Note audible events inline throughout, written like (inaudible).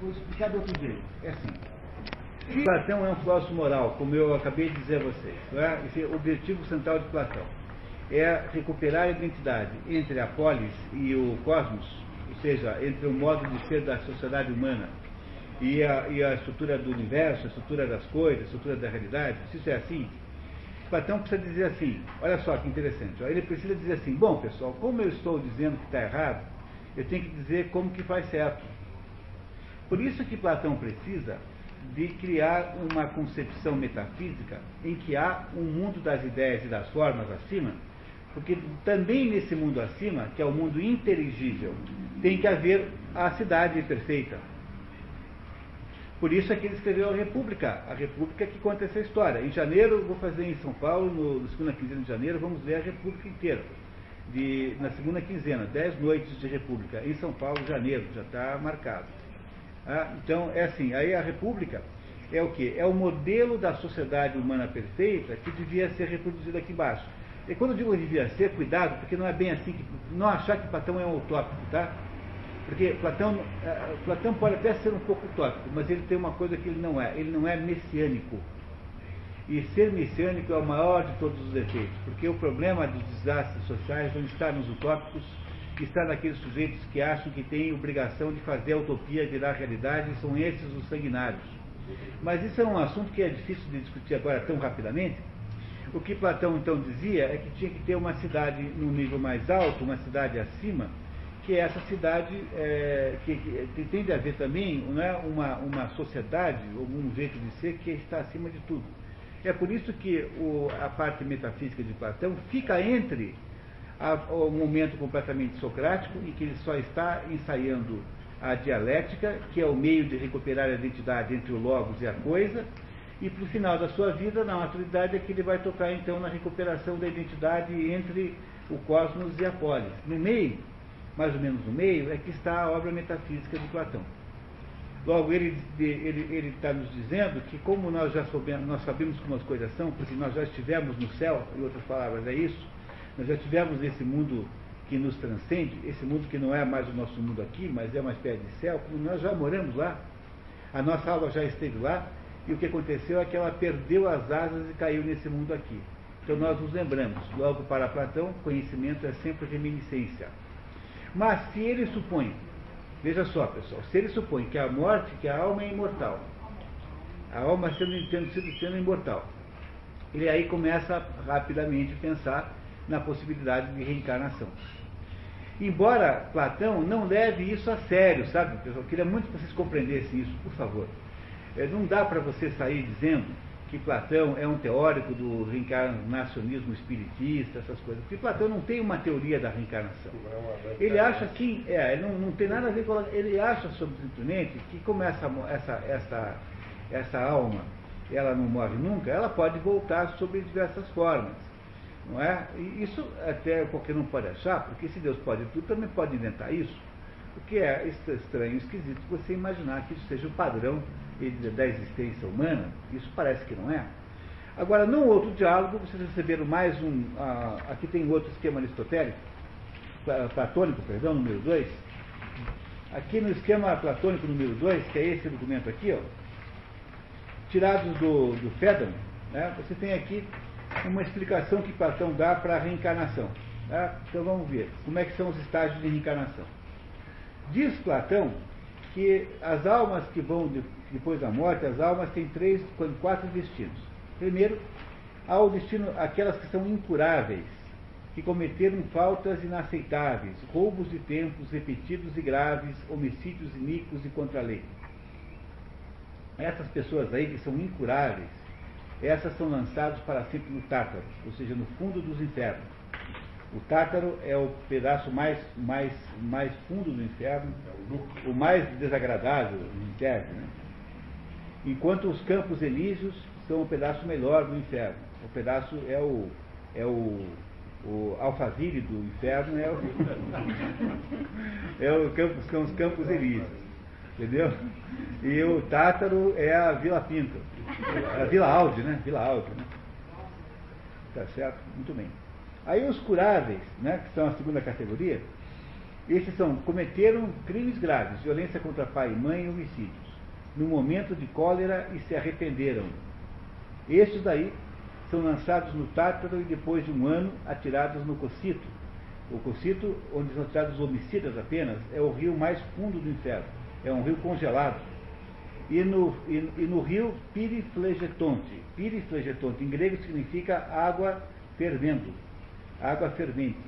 vou explicar de outro jeito. É assim. Platão é um filósofo moral, como eu acabei de dizer a vocês, é? esse é o objetivo central de Platão é recuperar a identidade entre a polis e o cosmos, ou seja, entre o modo de ser da sociedade humana e a, e a estrutura do universo, a estrutura das coisas, a estrutura da realidade, se isso é assim, Platão precisa dizer assim, olha só que interessante, ele precisa dizer assim, bom pessoal, como eu estou dizendo que está errado, eu tenho que dizer como que faz certo. Por isso que Platão precisa de criar uma concepção metafísica em que há um mundo das ideias e das formas acima, porque também nesse mundo acima, que é o mundo inteligível, tem que haver a cidade perfeita. Por isso é que ele escreveu a República, a República que conta essa história. Em janeiro, vou fazer em São Paulo, no, na segunda quinzena de janeiro, vamos ver a República inteira. De, na segunda quinzena, dez noites de República. Em São Paulo, janeiro, já está marcado. Ah, então, é assim, aí a República é o que? É o modelo da sociedade humana perfeita que devia ser reproduzido aqui embaixo. E quando eu digo devia ser, cuidado, porque não é bem assim, que, não achar que Platão é um utópico, tá? Porque Platão, eh, Platão pode até ser um pouco utópico, mas ele tem uma coisa que ele não é, ele não é messiânico. E ser messiânico é o maior de todos os defeitos, porque o problema dos desastres sociais não está nos utópicos, está naqueles sujeitos que acham que têm obrigação de fazer a utopia virar realidade, são esses os sanguinários. Mas isso é um assunto que é difícil de discutir agora tão rapidamente. O que Platão então dizia é que tinha que ter uma cidade num nível mais alto, uma cidade acima, que é essa cidade é, que, que, tem a ver também não é, uma, uma sociedade, um jeito de ser que está acima de tudo. É por isso que o, a parte metafísica de Platão fica entre a, o momento completamente socrático, em que ele só está ensaiando a dialética, que é o meio de recuperar a identidade entre o logos e a coisa, e para o final da sua vida, na maturidade, é que ele vai tocar então na recuperação da identidade entre o cosmos e a polis. No meio, mais ou menos no meio, é que está a obra metafísica de Platão. Logo, ele ele está nos dizendo que como nós já soubemos, nós sabemos como as coisas são, porque nós já estivemos no céu, em outras palavras é isso, nós já estivemos nesse mundo que nos transcende, esse mundo que não é mais o nosso mundo aqui, mas é uma espécie de céu, nós já moramos lá, a nossa alma já esteve lá, e o que aconteceu é que ela perdeu as asas e caiu nesse mundo aqui. Então nós nos lembramos, logo para Platão, conhecimento é sempre reminiscência. Mas se ele supõe, veja só pessoal, se ele supõe que a morte, que a alma é imortal, a alma sendo, tendo sendo imortal, ele aí começa rapidamente a pensar na possibilidade de reencarnação. Embora Platão não leve isso a sério, sabe, pessoal? Queria muito que vocês compreendessem isso, por favor. É, não dá para você sair dizendo que Platão é um teórico do reencarnacionismo espiritista, essas coisas. Porque Platão não tem uma teoria da reencarnação. Ele acha assim, é, não, não tem nada a ver com. Ele acha, simplesmente, que como essa, essa, essa, essa alma ela não morre nunca, ela pode voltar sob diversas formas. Não é? E isso até qualquer não pode achar, porque se Deus pode tudo, também pode inventar isso. O que é estranho, esquisito, você imaginar que isso seja o padrão da existência humana, isso parece que não é. Agora, no outro diálogo, vocês receberam mais um. Uh, aqui tem outro esquema aristotélico, platônico, perdão, número 2. Aqui no esquema platônico número 2, que é esse documento aqui, ó, do, do Fédon, né, você tem aqui uma explicação que Platão dá para a reencarnação. Tá? Então vamos ver como é que são os estágios de reencarnação. Diz Platão que as almas que vão depois da morte, as almas têm três, quatro destinos. Primeiro, há o destino, aquelas que são incuráveis, que cometeram faltas inaceitáveis, roubos de tempos repetidos e graves, homicídios iníquos e contra a lei. Essas pessoas aí que são incuráveis, essas são lançadas para sempre no Tártaro, ou seja, no fundo dos infernos. O Tártaro é o pedaço mais, mais, mais fundo do inferno, o mais desagradável do inferno. Né? Enquanto os campos elíseos são o pedaço melhor do inferno. O pedaço é o, é o, o do inferno, é o, (laughs) é o campo, são os campos elíseos. Entendeu? E o Tártaro é a Vila Pinto. A Vila Alde, né? Vila Alde, né? Tá certo? Muito bem. Aí os curáveis, né, que são a segunda categoria, Esses são, cometeram crimes graves, violência contra pai e mãe e homicídios, no momento de cólera e se arrependeram. Estes daí são lançados no Tártaro e depois de um ano atirados no Cocito. O Cocito, onde são atirados homicidas apenas, é o rio mais fundo do inferno. É um rio congelado. E no, e, e no rio Piriflegetonte. Piriflegetonte, em grego, significa água fervendo, água fervente.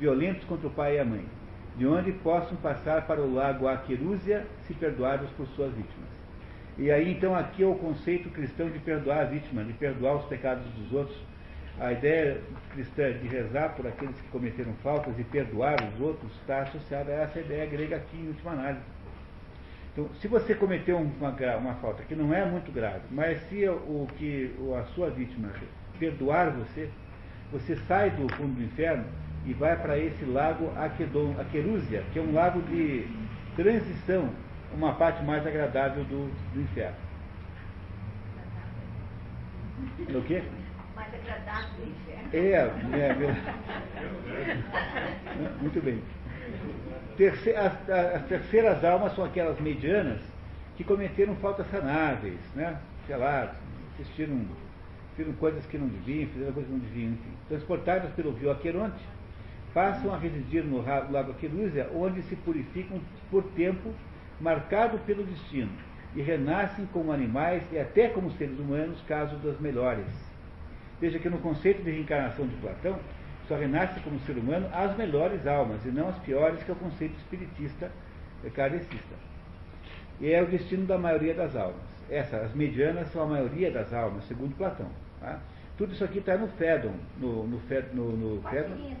Violentos contra o pai e a mãe. De onde possam passar para o lago Aquerúzia se perdoados por suas vítimas. E aí, então, aqui é o conceito cristão de perdoar a vítima, de perdoar os pecados dos outros. A ideia cristã de rezar por aqueles que cometeram faltas e perdoar os outros está associada a essa ideia grega aqui, em última análise. Então, se você cometeu uma, uma falta que não é muito grave, mas se o que a sua vítima perdoar você, você sai do fundo do inferno e vai para esse lago Aquedon, Aquerúzia, que é um lago de transição, uma parte mais agradável do, do inferno. O quê? Mais agradável do inferno. É, é, é. (laughs) Muito bem. As, as, terceiras almas são aquelas medianas que cometeram faltas sanáveis, né? sei lá, assistiram, fizeram coisas que não deviam, fizeram coisas que não deviam, enfim. Transportadas pelo rio Aqueronte, passam a residir no lago Aquerúzia, onde se purificam por tempo marcado pelo destino, e renascem como animais e até como seres humanos, caso das melhores. Veja que no conceito de reencarnação de Platão, só renasce como ser humano as melhores almas, e não as piores, que é o conceito espiritista é kardecista. E é o destino da maioria das almas. Essas, as medianas, são a maioria das almas, segundo Platão. Tá? Tudo isso aqui está no Fédon. No, no, no, no Fédon.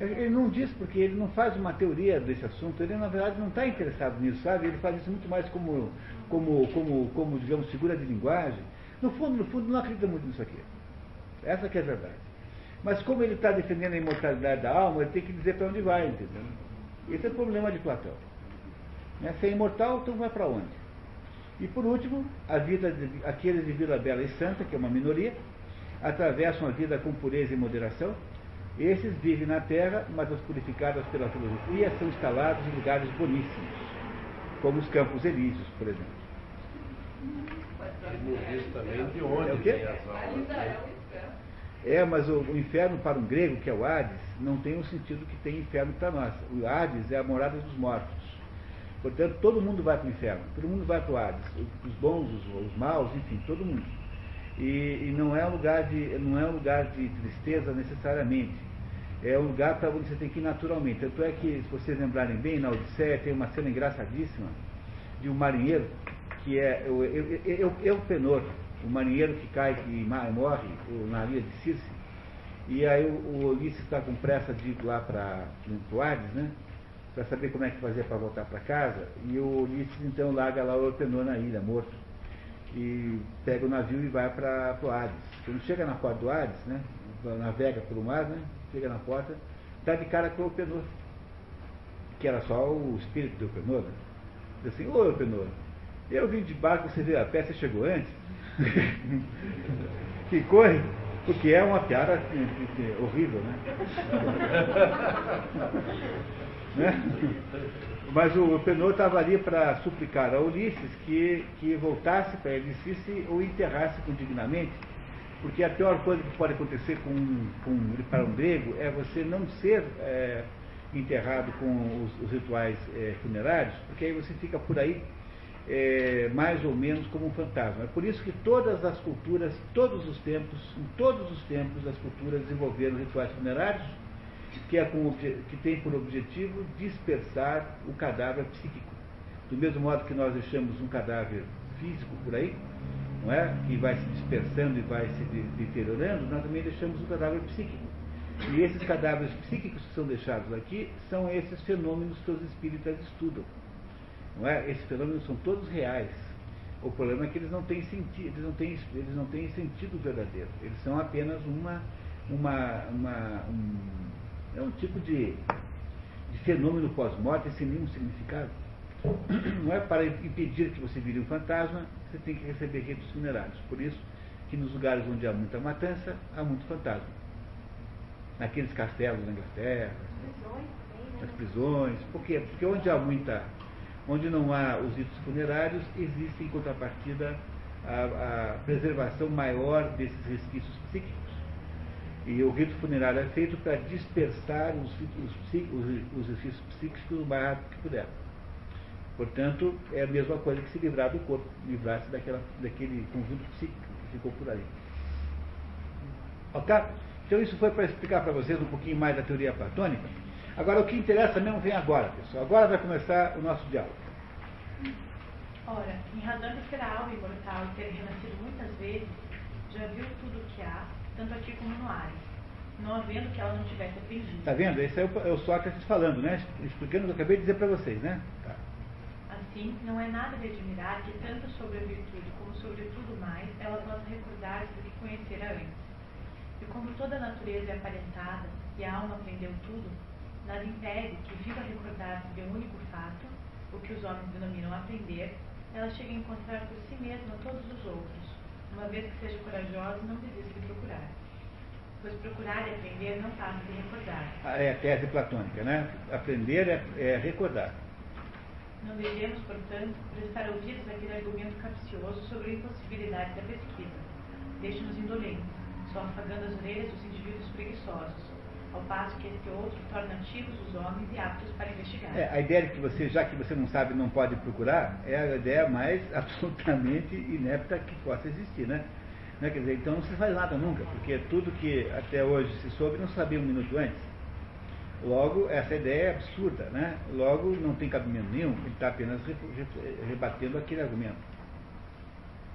Ele não diz porque ele não faz uma teoria desse assunto, ele na verdade não está interessado nisso, sabe? Ele faz isso muito mais como, como, como, como, digamos, figura de linguagem. No fundo, no fundo, não acredita muito nisso aqui. Essa que é a verdade. Mas como ele está defendendo a imortalidade da alma, ele tem que dizer para onde vai, entendeu? Esse é o problema de Platão. Né? Se é imortal, então vai para onde? E por último, a vida de, aqueles de Vila Bela e Santa, que é uma minoria, atravessam a vida com pureza e moderação. Esses vivem na terra, mas as purificadas pela filosofia são instalados em lugares boníssimos, como os Campos Elíseos, por exemplo. também de onde é o quê? É, mas o, o, inferno para um grego, que é o Hades, não tem o sentido que tem inferno para nós. O Hades é a morada dos mortos. Portanto, todo mundo vai para o inferno, todo mundo vai para o Hades, os bons, os, os maus, enfim, todo mundo. E, e, não é um lugar de não é um lugar de tristeza necessariamente. É um lugar para onde você tem que ir naturalmente. Tanto é que, se vocês lembrarem bem, na Odisseia tem uma cena engraçadíssima de um marinheiro que é o Eupenor, o marinheiro que cai e morre na ilha de Circe. E aí o, o Ulisses está com pressa de ir lá para o Hades, né? Para saber como é que fazer para voltar para casa. E o Ulisses então larga lá o Eupenor na ilha, morto. E pega o navio e vai para o Hades. Quando chega na porta do Hades, né? Navega pelo mar, né? Chega na porta, está de cara com o Eupenor. Que era só o espírito do Eupenor, né? Diz assim, ô Eupenor, eu vim de barco, você veio a pé, você chegou antes? (laughs) que corre, porque é uma piada horrível, né? (laughs) né? Mas o Penor estava ali para suplicar a Ulisses que, que voltasse para ele e o enterrasse com dignamente, porque a pior coisa que pode acontecer com, com, para um grego é você não ser é, enterrado com os, os rituais é, funerários, porque aí você fica por aí é, mais ou menos como um fantasma. É por isso que todas as culturas, todos os tempos, em todos os tempos, as culturas desenvolveram rituais funerários que, é com, que tem por objetivo dispersar o cadáver psíquico. Do mesmo modo que nós deixamos um cadáver físico por aí, não é? que vai se dispersando e vai se deteriorando, nós também deixamos um cadáver psíquico. E esses cadáveres psíquicos que são deixados aqui são esses fenômenos que os espíritas estudam. Não é? Esses fenômenos são todos reais. O problema é que eles não têm sentido, eles não têm, eles não têm sentido verdadeiro. Eles são apenas uma, uma, uma um, é um tipo de, de fenômeno pós-morte sem nenhum significado. Não é para impedir que você vire um fantasma, você tem que receber ritos funerários. Por isso que nos lugares onde há muita matança, há muito fantasma. naqueles castelos da Inglaterra, nas né? prisões. Por quê? Porque onde há muita, onde não há os ritos funerários, existe em contrapartida a, a preservação maior desses resquícios psíquicos. E o rito funerário é feito para dispersar os, os, os resquícios psíquicos o mais rápido que puder. Portanto, é a mesma coisa que se livrar do corpo, livrar-se daquela, daquele conjunto psíquico que ficou por ali. Ok? Então isso foi para explicar para vocês um pouquinho mais da teoria platônica. Agora o que interessa mesmo vem agora, pessoal. Agora vai começar o nosso diálogo. Ora, em razão de ser a alma imortal e ter renascido muitas vezes, já viu tudo o que há, tanto aqui como no Ares, não havendo que ela não tivesse aprendido. Está vendo? Esse é o, é o Sócrates falando, né? Explicando o que eu acabei de dizer para vocês, né? Tá. Assim, não é nada de admirar que tanto sobre a virtude como sobre tudo mais, ela possa recordar-se do que conhecera antes. E como toda a natureza é aparentada e a alma aprendeu tudo, nada impede que, viva recordar-se de um único fato, o que os homens denominam aprender, ela chegue a encontrar por si mesma todos os outros, uma vez que seja corajosa e não desista de procurar. Pois procurar e aprender não passa de recordar. Ah, É a tese platônica, né? Aprender é, é recordar. Não devemos, portanto, prestar ouvidos àquele argumento capcioso sobre a impossibilidade da pesquisa. Deixe-nos indolentes, só afagando as orelhas dos indivíduos preguiçosos, ao passo que este outro torna ativos os homens e aptos para investigar. É, a ideia de que você, já que você não sabe, não pode procurar, é a ideia mais (laughs) absolutamente inepta que possa existir, né? Né, Quer dizer, então não se faz nada nunca, porque tudo que até hoje se soube não sabia um minuto antes. Logo, essa ideia é absurda, né? Logo, não tem cabimento nenhum, ele está apenas re- re- rebatendo aquele argumento.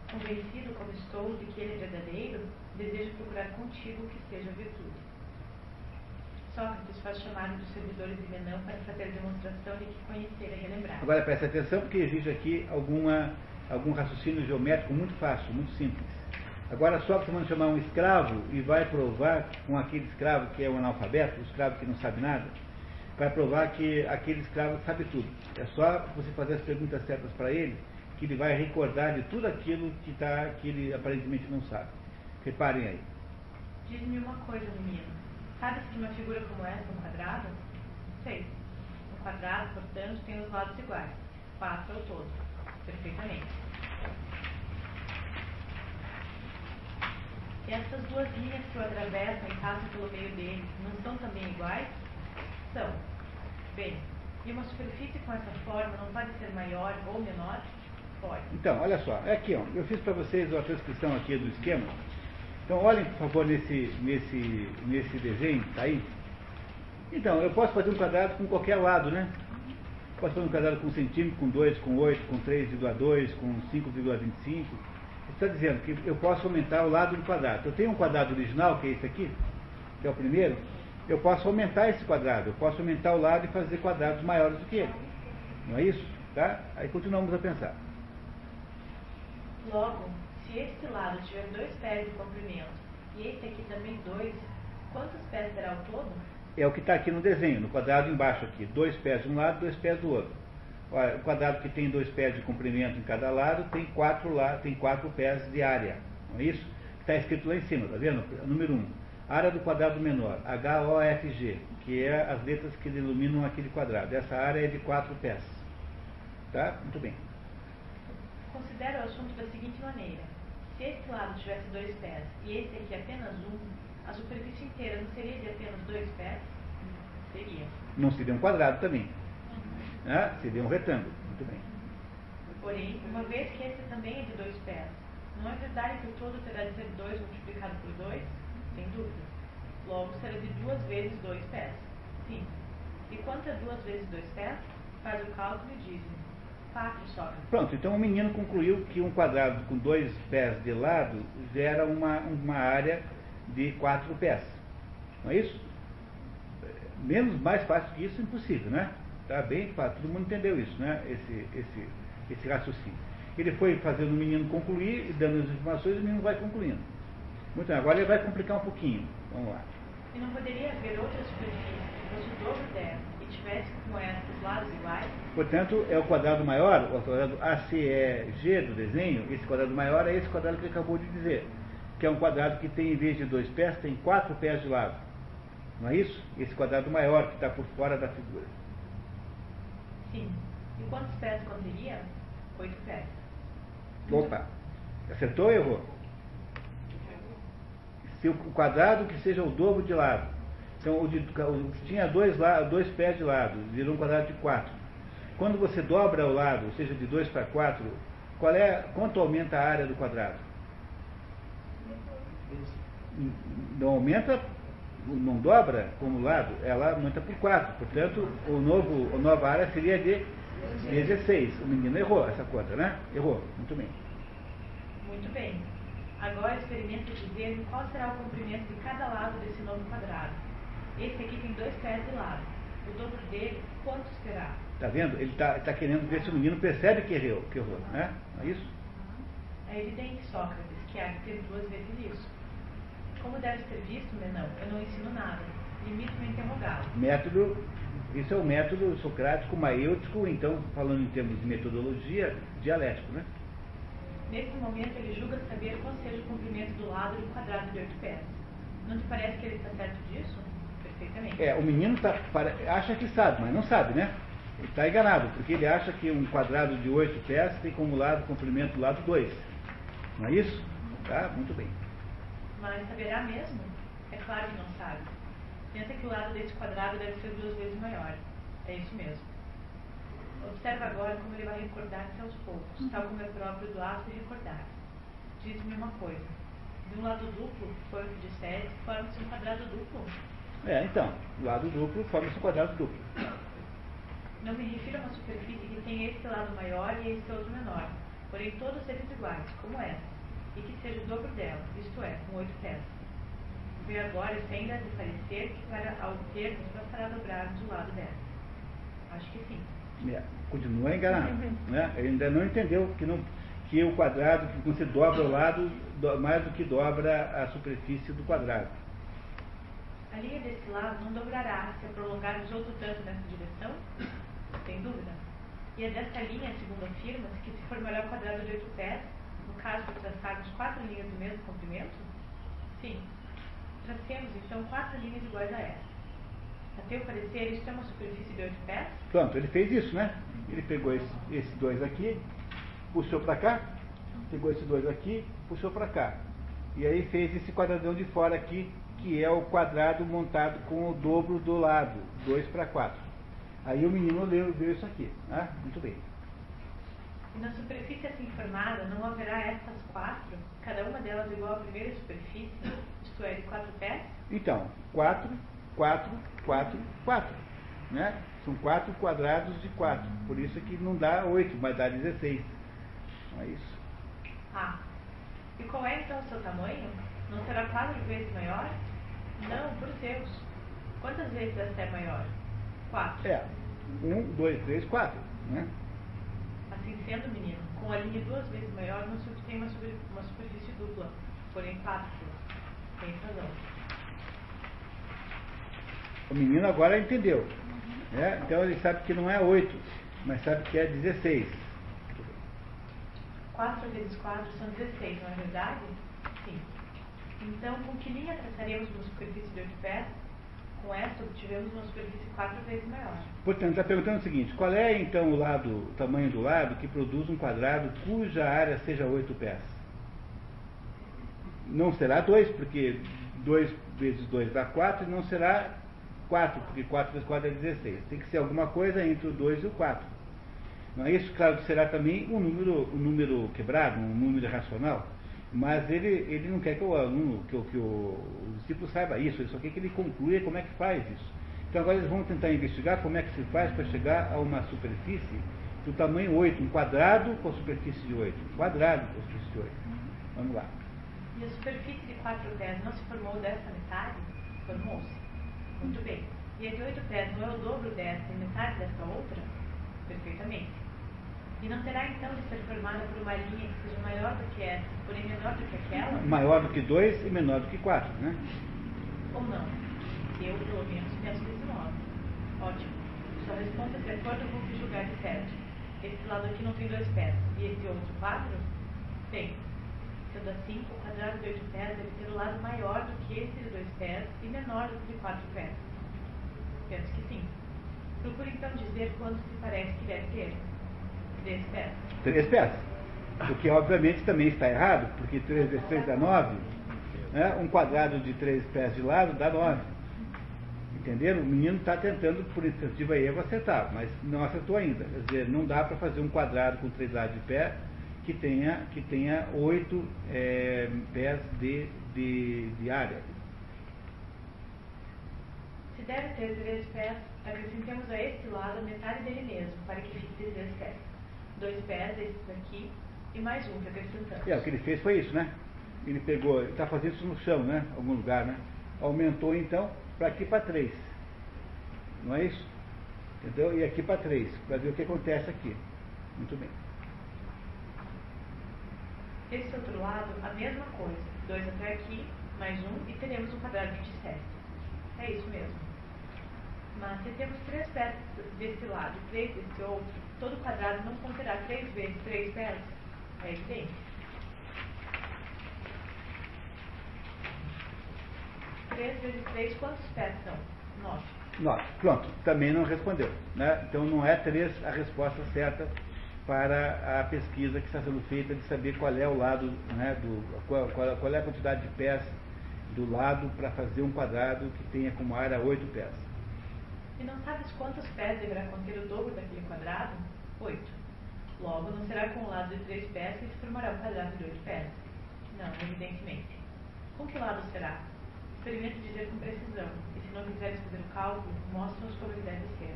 Convencido como estou de que ele é verdadeiro, desejo procurar contigo que seja virtude. Sócrates faz chamar um dos servidores de Menão para fazer demonstração de que conhecer é relembrar. Agora preste atenção porque existe aqui alguma, algum raciocínio geométrico muito fácil, muito simples. Agora Sócrates manda chamar um escravo e vai provar com aquele escravo que é um analfabeto, o escravo que não sabe nada, vai provar que aquele escravo sabe tudo. É só você fazer as perguntas certas para ele, que ele vai recordar de tudo aquilo que, tá, que ele aparentemente não sabe. Reparem aí. Diz-me uma coisa, menino. Sabe-se de uma figura como essa, um quadrado? Sei. Um quadrado, portanto, tem os lados iguais. Quatro ao todo. Perfeitamente. E essas duas linhas que o atravessam e passam pelo meio deles, não são também iguais? São. Bem, e uma superfície com essa forma não pode ser maior ou menor? Pode. Então, olha só, é aqui, ó, eu fiz para vocês a transcrição aqui do esquema. Então, olhem, por favor, nesse, nesse, nesse desenho, tá aí? Então, eu posso fazer um quadrado com qualquer lado, né? Posso fazer um quadrado com 1 centímetro, com 2, com 8, com 3,2, com 5,25. Está dizendo que eu posso aumentar o lado do quadrado. Eu tenho um quadrado original, que é esse aqui, que é o primeiro. Eu posso aumentar esse quadrado. Eu posso aumentar o lado e fazer quadrados maiores do que ele. Não é isso? Tá? Aí continuamos a pensar. Logo, se este lado tiver dois pés de comprimento e este aqui também dois, quantos pés terá o todo? É o que está aqui no desenho, no quadrado embaixo aqui. Dois pés de um lado, dois pés do outro. Olha, o quadrado que tem dois pés de comprimento em cada lado tem quatro, lá, tem quatro pés de área. Não é isso? Está escrito lá em cima, tá vendo? Número 1. Um, área do quadrado menor, HOFG, que é as letras que iluminam aquele quadrado. Essa área é de quatro pés. Tá? Muito bem. Considera o assunto da seguinte maneira. Se este lado tivesse dois pés e este aqui apenas um, a superfície inteira não seria de apenas dois pés? Seria. Não seria um quadrado também. Né? Seria um retângulo. Muito bem. Porém, uma vez que este também é de dois pés, não é verdade que o todo terá de ser dois multiplicado por dois? Sem dúvida. Logo, será de duas vezes dois pés. Sim. E quanto a duas vezes dois pés? Faz o cálculo e diz-me. Quatro, Sócrates. Pronto, então o menino concluiu que um quadrado com dois pés de lado gera uma, uma área de quatro pés. Não é isso? Menos, mais fácil que isso, impossível, né? Tá bem fácil, todo mundo entendeu isso, né? Esse, esse, esse raciocínio. Ele foi fazendo o menino concluir, e dando as informações, e o menino vai concluindo. Muito bem, agora ele vai complicar um pouquinho. Vamos lá. E não poderia haver outra superfície que fosse o dobro dessa e tivesse como essa os lados iguais? Portanto, é o quadrado maior, o quadrado ACEG do desenho, esse quadrado maior é esse quadrado que acabou de dizer, que é um quadrado que tem, em vez de dois pés, tem quatro pés de lado. Não é isso? Esse quadrado maior que está por fora da figura. Sim. E quantos pés conteria? Oito pés. Opa! Acertou ou errou? Se o quadrado que seja o dobro de lado. Então, o de, o, tinha dois, dois pés de lado, virou um quadrado de quatro. Quando você dobra o lado, ou seja, de 2 para 4, qual é, quanto aumenta a área do quadrado? Não aumenta, não dobra como lado, ela aumenta por 4. Portanto, o novo, a nova área seria de 16. O menino errou essa conta, né? Errou. Muito bem. Muito bem. Agora experimente dizer qual será o comprimento de cada lado desse novo quadrado. Esse aqui tem dois pés de lado. O dobro dele, quanto será? Está vendo? Ele está tá querendo ver se o menino percebe que errou, que errou né? Não é isso? É evidente, Sócrates, que há de ter duas vezes isso. Como deve ser visto, Menão, eu não ensino nada. Limito-me a interrogá-lo. Método, isso é o método socrático maêutico, então, falando em termos de metodologia, dialético, né? Nesse momento, ele julga saber qual seja o comprimento do lado um quadrado de oito pés. Não te parece que ele está certo disso? É, o menino tá, acha que sabe, mas não sabe, né? Ele está enganado, porque ele acha que um quadrado de oito pés tem como lado comprimento do lado 2. Não é isso? Tá? Muito bem. Mas saberá mesmo? É claro que não sabe. Pensa que o lado desse quadrado deve ser duas vezes maior. É isso mesmo. Observa agora como ele vai recordar-se aos poucos, tal como é próprio do ato de recordar. Diz-me uma coisa. De um lado duplo, foi o que disseste, forma-se um quadrado duplo? É, então, lado duplo forma-se um quadrado duplo. Não me refiro a uma superfície que tenha este lado maior e este outro menor, porém todos eles iguais, como essa, e que seja o dobro dela, isto é, com oito pés. Vê agora se ainda de parecer que para ao termos bastará dobrarmos o lado dela. Acho que sim. É, continua enganado. né? Ele ainda não entendeu que, não, que o quadrado, que você dobra o lado do, mais do que dobra a superfície do quadrado. A linha desse lado não dobrará se a prolongarmos outro tanto nessa direção? Sem dúvida. E é dessa linha, segundo afirma-se, que se formará o quadrado de oito pés, no caso de traçarmos quatro linhas do mesmo comprimento? Sim. Tracemos, então, quatro linhas iguais a essa. A teu parecer, isto é uma superfície de oito pés? Pronto, ele fez isso, né? Ele pegou esse, esses dois aqui, puxou para cá, pegou esses dois aqui, puxou para cá. E aí fez esse quadradão de fora aqui, que é o quadrado montado com o dobro do lado, 2 para 4. Aí o menino leu, viu isso aqui. Ah, muito bem. E na superfície assim formada não haverá estas quatro, cada uma delas igual à primeira superfície, isto é, de quatro pés? Então, 4, 4, 4, 4. Né? São quatro quadrados de 4. Por isso que não dá 8, mas dá 16. Não é isso. Ah. E qual é então o seu tamanho? Não será quatro vezes maior? Não, por Deus. Quantas vezes essa é maior? Quatro. É. Um, dois, três, quatro. Né? Assim sendo, menino, com a linha duas vezes maior não se obtém uma, super, uma superfície dupla, porém quatro. Tem razão. O menino agora entendeu. Né? Então ele sabe que não é oito, mas sabe que é 16. 4 vezes 4 são 16, não é verdade? Então, com que linha traçaremos uma superfície de 8 pés? Com esta obtivemos uma superfície 4 vezes maior. Portanto, está perguntando o seguinte, qual é então o lado, o tamanho do lado que produz um quadrado cuja área seja 8 pés? Não será 2, porque 2 vezes 2 dá 4, e não será 4, porque 4 vezes 4 é 16. Tem que ser alguma coisa entre o 2 e o 4. Não é isso? Claro que será também um número, um número quebrado, um número racional. Mas ele, ele não quer que o aluno, que, que o, o discípulo saiba isso, ele só quer que ele conclua como é que faz isso. Então agora eles vão tentar investigar como é que se faz para chegar a uma superfície do tamanho 8, um quadrado com a superfície de 8. Um quadrado com a superfície de 8. Vamos lá. E a superfície de 4 pés não se formou dessa metade? Formou-se. Muito bem. E a de 8 pés não é o dobro dessa e metade dessa outra? Perfeitamente. E não terá então de ser formada por uma linha que seja maior do que essa, porém menor do que aquela? Maior do que 2 e menor do que 4, né? Ou não? Eu, pelo menos, penso desse modo. Ótimo. Sua resposta de acordo com o que julgar de certo. Esse lado aqui não tem dois pés. E esse outro quatro? Tem. Sendo assim, o quadrado de 8 pés deve ter o lado maior do que esse de 2 pés e menor do que de 4 pés. Penso que sim. Procure então dizer quanto se parece que deve ter. 3 pés. Três pés. O que obviamente também está errado, porque 3 vezes 3 dá 9. Né? Um quadrado de 3 pés de lado dá 9. Entenderam? O menino está tentando, por iniciativa e erro, acertar, mas não acertou ainda. Quer dizer, não dá para fazer um quadrado com 3 lados de pé que tenha, que tenha 8 é, pés de, de, de área. Se deve ter 3 pés, acrescentemos a este lado metade dele mesmo, para que fique de 3 pés. 2 pés, esses aqui, e mais um que acrescentamos. É, o que ele fez foi isso, né? Ele pegou, ele está fazendo isso no chão, né? Algum lugar, né? Aumentou então para aqui para 3. Não é isso? Entendeu? E aqui para 3, para ver o que acontece aqui. Muito bem. Esse outro lado, a mesma coisa. 2 até aqui, mais um, e teremos um quadrado de 7. É isso mesmo. Mas se temos 3 pés desse lado e 3 desse outro, todo quadrado não conterá 3 vezes 3 pés? É evidente. 3 vezes 3, quantos pés são? 9. 9. Pronto, também não respondeu. Né? Então não é 3 a resposta certa para a pesquisa que está sendo feita de saber qual é o lado, né, do, qual, qual, é a quantidade de pés do lado para fazer um quadrado que tenha como área 8 pés. E não sabes quantos pés deverá conter o dobro daquele quadrado? 8. Logo, não será com o lado de 3 pés que se formará um quadrado de 8 pés. Não, evidentemente. Com que lado será? Experimente dizer com precisão, e se não quiseres fazer o cálculo, mostra-nos como ele deve ser.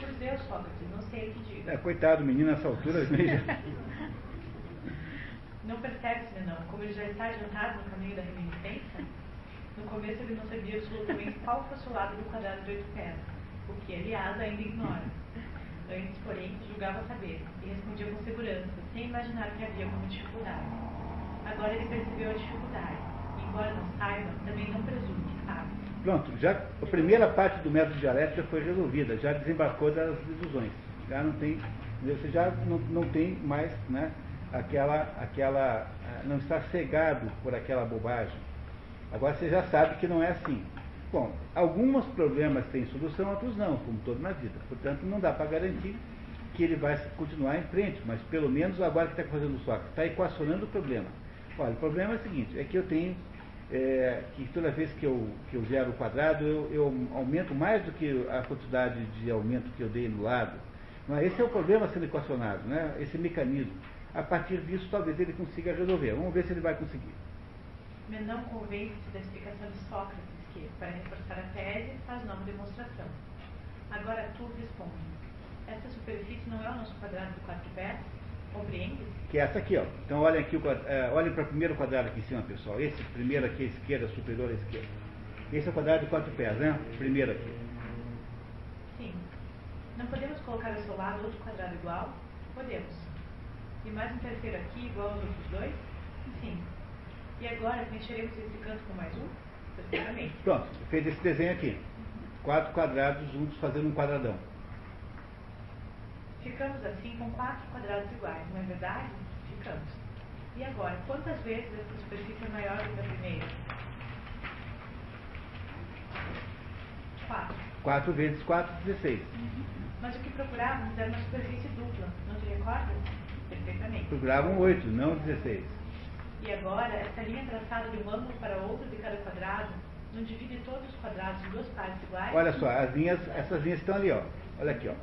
Por Deus, Sócrates, não sei o que diga. É, coitado, menino, nessa altura. né? (laughs) (laughs) Não percebe-se, não, como ele já está adiantado no caminho da reminiscência? No começo ele não sabia absolutamente qual fosse o lado do quadrado de oito pés, o que, aliás, ainda ignora. Antes, porém, julgava saber, e respondia com segurança, sem imaginar que havia alguma dificuldade. Agora ele percebeu a dificuldade, e, embora não saiba, também não presume que sabe. Pronto, já a primeira parte do método dialético já foi resolvida, já desembarcou das ilusões. Já não tem, você já não, não tem mais né, aquela, aquela. ah, não está cegado por aquela bobagem. Agora você já sabe que não é assim. Bom, alguns problemas têm solução, outros não, como todo na vida. Portanto, não dá para garantir que ele vai continuar em frente, mas pelo menos agora que está fazendo o Sócrates, está equacionando o problema. Olha, o problema é o seguinte, é que eu tenho é, que toda vez que eu, que eu gero o quadrado, eu, eu aumento mais do que a quantidade de aumento que eu dei no lado. Mas esse é o problema sendo equacionado, né? esse mecanismo. A partir disso, talvez ele consiga resolver. Vamos ver se ele vai conseguir. Menão convence-se da explicação de Sócrates, que, para reforçar a tese, faz nova demonstração. Agora tu responde. Esta superfície não é o nosso quadrado de quatro pés? Compreendes? Que é essa aqui, ó. Então olhem aqui, é, olhem para o primeiro quadrado aqui em cima, pessoal. Esse primeiro aqui à esquerda, superior à esquerda. Esse é o quadrado de quatro pés, né? Primeiro aqui. Sim. Não podemos colocar ao seu lado outro quadrado igual? Podemos. E mais um terceiro aqui igual aos outros dois? Sim. E agora preencheremos esse canto com mais um? Perfeitamente. Pronto, fez esse desenho aqui. Quatro quadrados juntos fazendo um quadradão. Ficamos assim com quatro quadrados iguais, não é verdade? Ficamos. E agora, quantas vezes essa superfície é maior do que a primeira? Quatro. 4 vezes 4, 16. Mas o que procurávamos era uma superfície dupla, não te recordas? Perfeitamente. Procuravam 8, não 16. E agora, essa linha traçada de um ângulo para outro de cada quadrado, não divide todos os quadrados em duas partes iguais? Olha só, as linhas, essas linhas estão ali, ó. Olha aqui, ó.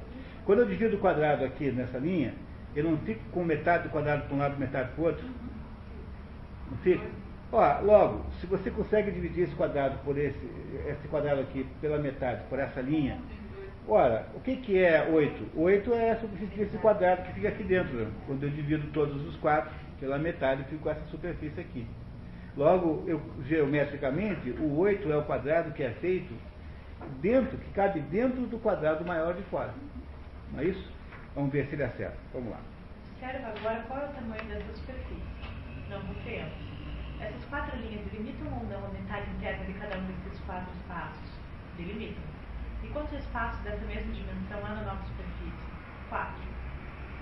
Quando eu divido o quadrado aqui nessa linha, eu não fico com metade do quadrado para um lado e metade para o outro? Não fica? Ó, logo, se você consegue dividir esse quadrado por esse, esse quadrado aqui pela metade, por essa linha, ora, o que, que é 8? 8 é a superfície desse quadrado que fica aqui dentro. né? Quando eu divido todos os quatro pela metade, fico com essa superfície aqui. Logo, eu, geometricamente, o 8 é o quadrado que é feito dentro, que cabe dentro do quadrado maior de fora. Não é isso? Vamos ver se ele acerta. Vamos lá. Observa agora qual é o tamanho dessa superfície. Não compreendo. Essas quatro linhas delimitam ou não a metade interna de cada um desses quatro espaços? Delimitam. E quantos espaços dessa mesma dimensão há na nova superfície? Quatro.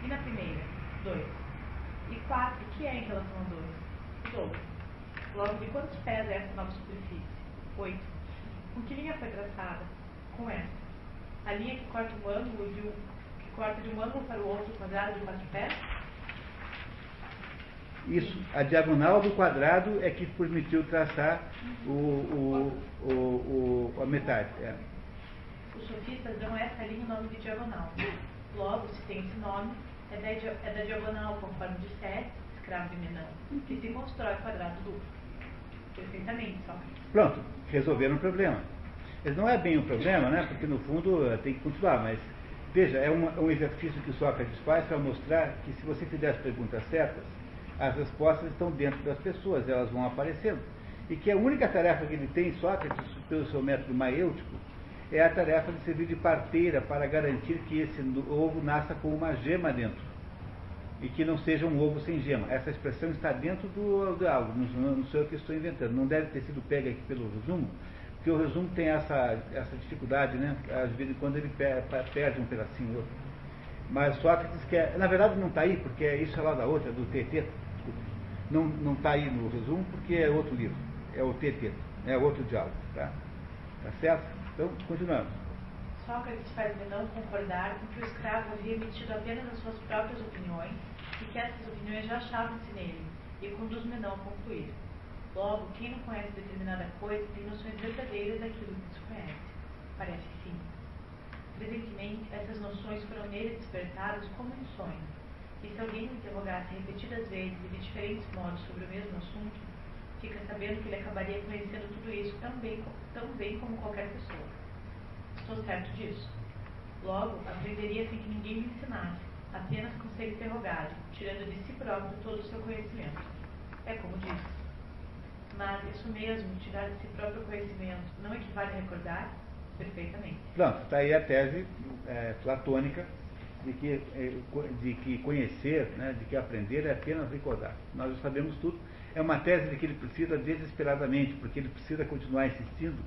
E na primeira? Dois. E quatro, o que é em relação a dois? Doze. Logo, de quantos pés é essa nova superfície? Oito. Com que linha foi traçada? Com essa. A linha que corta um ângulo de um, que corta de um ângulo para o outro quadrado de quatro pés? Isso, a diagonal do quadrado é que permitiu traçar o, o, o, o a metade. É. Os sofistas dão essa linha o nome de diagonal. Logo, se tem esse nome, é da, é da diagonal conforme disseste, escravo de Menão, que se constrói quadrado duplo. Perfeitamente, só. Pronto, resolveram o problema. Mas não é bem um problema, né? Porque no fundo eh, tem que continuar, mas veja, é um, um exercício que Sócrates faz para mostrar que se você fizer as perguntas certas, as respostas estão dentro das pessoas, elas vão aparecendo. E que a única tarefa que ele tem, Sócrates, pelo seu método maiêutico, é a tarefa de servir de parteira para garantir que esse ovo nasça com uma gema dentro. E que não seja um ovo sem gema. Essa expressão está dentro do, do algo, não, não sou eu que estou inventando. Não deve ter sido pega aqui pelo resumo, porque o resumo tem essa, essa dificuldade, né? Às vezes quando ele perde um pedacinho ou outro. Mas Sócrates quer. Na verdade não está aí, porque isso é lá da outra, do TT. Não está aí no resumo porque é outro livro. É o TT, é outro diálogo. Tá, tá certo? Então, continuamos. Sócrates faz Menão concordar com que o escravo havia emitido apenas as suas próprias opiniões e que essas opiniões já achavam-se nele, e conduz Menão a concluir. Logo, quem não conhece determinada coisa tem noções verdadeiras daquilo que desconhece. Parece sim. Presentemente, essas noções foram nele despertadas como um sonho e se alguém o interrogasse repetidas vezes e de diferentes modos sobre o mesmo assunto, fica sabendo que ele acabaria conhecendo tudo isso tão bem, tão bem como qualquer pessoa. Estou certo disso. Logo, aprenderia sem que ninguém me ensinasse, apenas com ser interrogado, tirando de si próprio todo o seu conhecimento. É como disse. Mas isso mesmo, tirar de si próprio conhecimento, não equivale a recordar? Perfeitamente. Pronto, está aí a tese é, platônica de que, é, de que conhecer, né, de que aprender é apenas recordar. Nós já sabemos tudo. É uma tese de que ele precisa desesperadamente, porque ele precisa continuar insistindo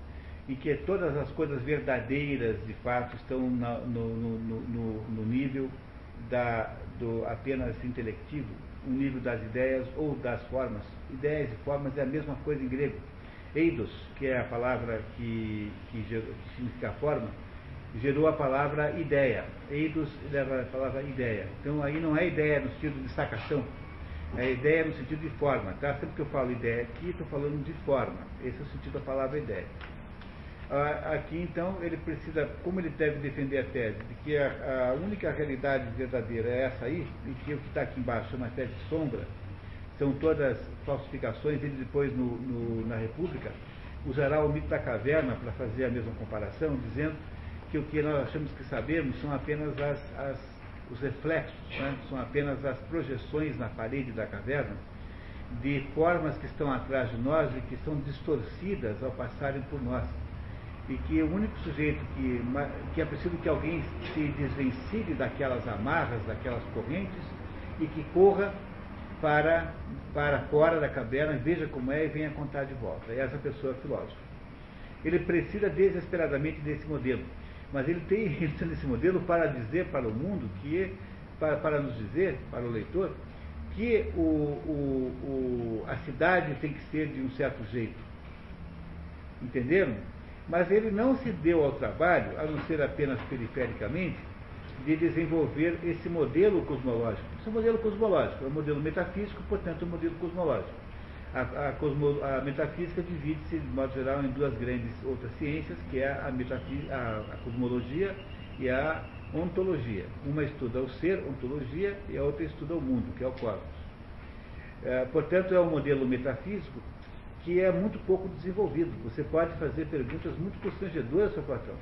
em que todas as coisas verdadeiras, de fato, estão no, no, no, no nível da, do apenas intelectivo, o nível das ideias ou das formas. Ideias e formas é a mesma coisa em grego. Eidos, que é a palavra que, que, que significa forma, gerou a palavra ideia. Eidos leva a palavra ideia. Então aí não é ideia no sentido de sacação, é ideia no sentido de forma. Tá? Sempre que eu falo ideia aqui, estou falando de forma. Esse é o sentido da palavra ideia. Ah, aqui então ele precisa, como ele deve defender a tese, de que a, a única realidade verdadeira é essa aí, e que o que está aqui embaixo uma tese de sombra, são todas falsificações, ele depois no, no, na República usará o mito da caverna para fazer a mesma comparação, dizendo que o que nós achamos que sabemos são apenas as, as, os reflexos, né? são apenas as projeções na parede da caverna de formas que estão atrás de nós e que são distorcidas ao passarem por nós. E que o único sujeito que, que é preciso que alguém se desvencilhe daquelas amarras, daquelas correntes, e que corra para, para fora da caverna, veja como é e venha contar de volta. E essa pessoa é filósofa. Ele precisa desesperadamente desse modelo. Mas ele tem (laughs) esse modelo para dizer para o mundo que, para, para nos dizer, para o leitor, que o, o, o, a cidade tem que ser de um certo jeito. Entenderam? Mas ele não se deu ao trabalho, a não ser apenas perifericamente, de desenvolver esse modelo cosmológico. Esse é modelo cosmológico, é um modelo metafísico, portanto, é um modelo cosmológico. A, a, cosmo, a metafísica divide-se, de modo geral, em duas grandes outras ciências, que é a, a, a cosmologia e a ontologia. Uma estuda o ser, ontologia, e a outra estuda o mundo, que é o cosmos. É, portanto, é um modelo metafísico que é muito pouco desenvolvido. Você pode fazer perguntas muito constrangedoras sobre Platão.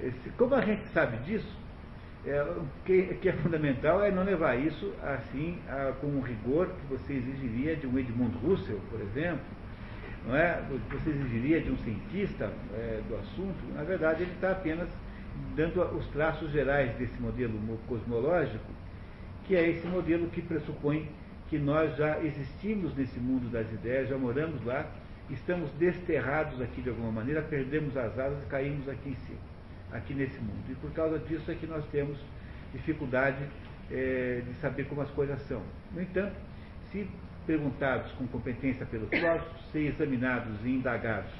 Esse, como a gente sabe disso, é, o que, que, é fundamental é não levar isso assim a, com o rigor que você exigiria de um Edmund Russell, por exemplo, não é? você exigiria de um cientista é, do assunto. Na verdade, ele está apenas dando os traços gerais desse modelo cosmológico, que é esse modelo que pressupõe que nós já existimos nesse mundo das ideias, já moramos lá, estamos desterrados aqui de alguma maneira, perdemos as asas e caímos aqui em cima aqui nesse mundo. E por causa disso é que nós temos dificuldade é, de saber como as coisas são. No entanto, se perguntados com competência pelos filósofos, ser examinados e indagados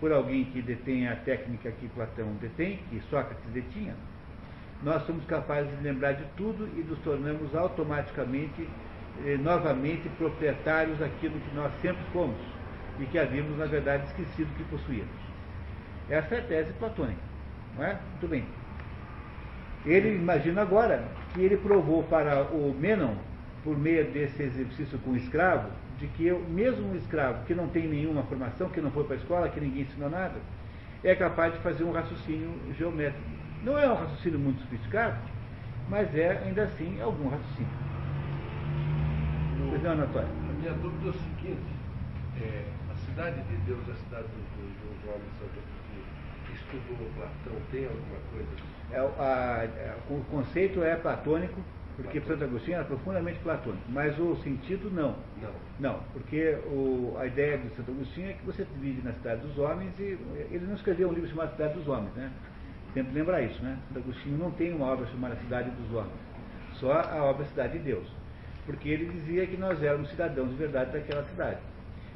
por alguém que detém a técnica que Platão detém, que Sócrates detinha, nós somos capazes de lembrar de tudo e nos tornamos automaticamente, eh, novamente, proprietários daquilo que nós sempre fomos e que havíamos, na verdade, esquecido que possuíamos. Essa é a tese platônica. Não é? Muito bem. Ele imagina agora que ele provou para o Menon, por meio desse exercício com o escravo, de que eu, mesmo um escravo que não tem nenhuma formação, que não foi para a escola, que ninguém ensinou nada, é capaz de fazer um raciocínio geométrico. Não é um raciocínio muito sofisticado, mas é ainda assim algum raciocínio. Pois não, Anatório? A minha dúvida é o seguinte, é, a cidade de Deus, a cidade dos, dos homens que estudou Platão, tem alguma coisa? É, a, a, o conceito é platônico, porque Santo Agostinho era profundamente platônico, mas o sentido não. Não. Não, porque o, a ideia de Santo Agostinho é que você vive na cidade dos homens e ele não escreveu um livro chamado Cidade dos Homens, né? Sempre lembrar isso, né? Santo Agostinho não tem uma obra chamada Cidade dos Homens, só a obra Cidade de Deus, porque ele dizia que nós éramos cidadãos de verdade daquela cidade.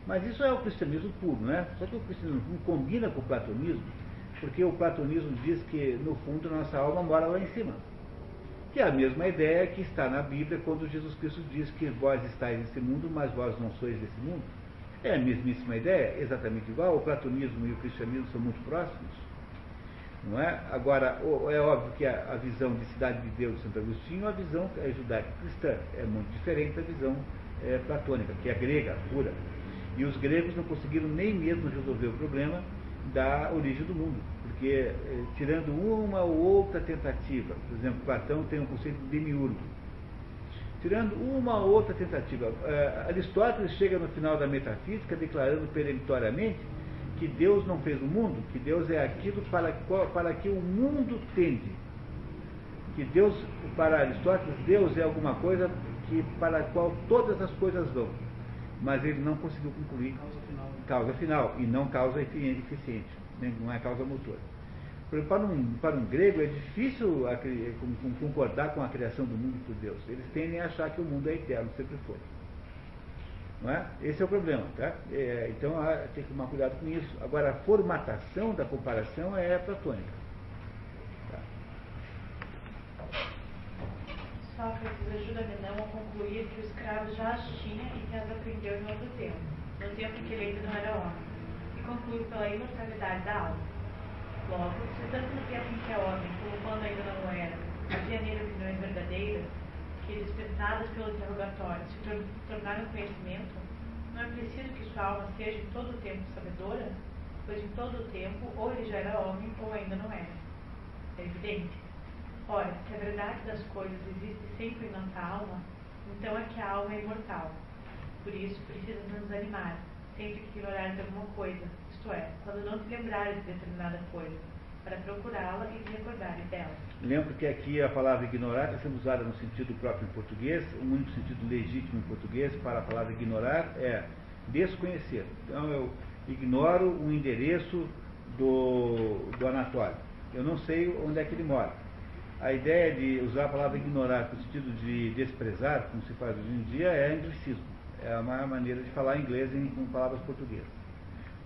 Mas isso é o cristianismo puro, né? Só que o cristianismo combina com o platonismo, porque o platonismo diz que no fundo nossa alma mora lá em cima que é a mesma ideia que está na Bíblia quando Jesus Cristo diz que vós estáis nesse mundo, mas vós não sois desse mundo. É a mesmíssima ideia, exatamente igual. O platonismo e o cristianismo são muito próximos. Não é? Agora, é óbvio que a, visão de cidade de Deus de Santo Agostinho, a visão é judaico-cristã, é muito diferente da visão é, platônica, que é grega, pura. E os gregos não conseguiram nem mesmo resolver o problema da origem do mundo porque eh, tirando uma ou outra tentativa, por exemplo, Platão tem um conceito de demiurgo, tirando uma ou outra tentativa, eh, Aristóteles chega no final da metafísica declarando peremptoriamente que Deus não fez o mundo, que Deus é aquilo para, para que o mundo tende. Que Deus, para Aristóteles, Deus é alguma coisa que, para a qual todas as coisas vão. Mas ele não conseguiu concluir causa final, e não causa eficiente, não é causa motora. Para um, para um grego é difícil concordar com a criação do mundo por Deus. Eles tendem a achar que o mundo é eterno, sempre foi. Não é? Esse é o problema. Tá? É, então tem que tomar cuidado com isso. Agora, a formatação da comparação é platônica. Tá? Sócrates ajuda Menão a concluir que o escravo já as tinha e que as aprendeu em outro tempo, no tempo em que ele ainda não era homem, e conclui pela imortalidade da alma. Logo, se tanto no tempo em que é homem, como quando ainda não era, havia nele opiniões verdadeiras, que, dispensadas pelo interrogatório, se tornaram conhecimento, não é preciso que sua alma seja em todo o tempo sabedora, pois em todo o tempo ou ele já era homem ou ainda não era. É evidente. Ora, se a verdade das coisas existe sempre em nossa alma, então é que a alma é imortal. Por isso, precisa nos animar, sempre que ignorar de alguma coisa, isto é, quando não te lembrares de determinada coisa, para procurá-la e te recordares dela. Lembro que aqui a palavra ignorar está sendo usada no sentido próprio em português, o único sentido legítimo em português para a palavra ignorar é desconhecer. Então eu ignoro o endereço do, do Anatório. Eu não sei onde é que ele mora. A ideia de usar a palavra ignorar no sentido de desprezar, como se faz hoje em dia, é anglicismo. É uma maneira de falar inglês em, com palavras portuguesas.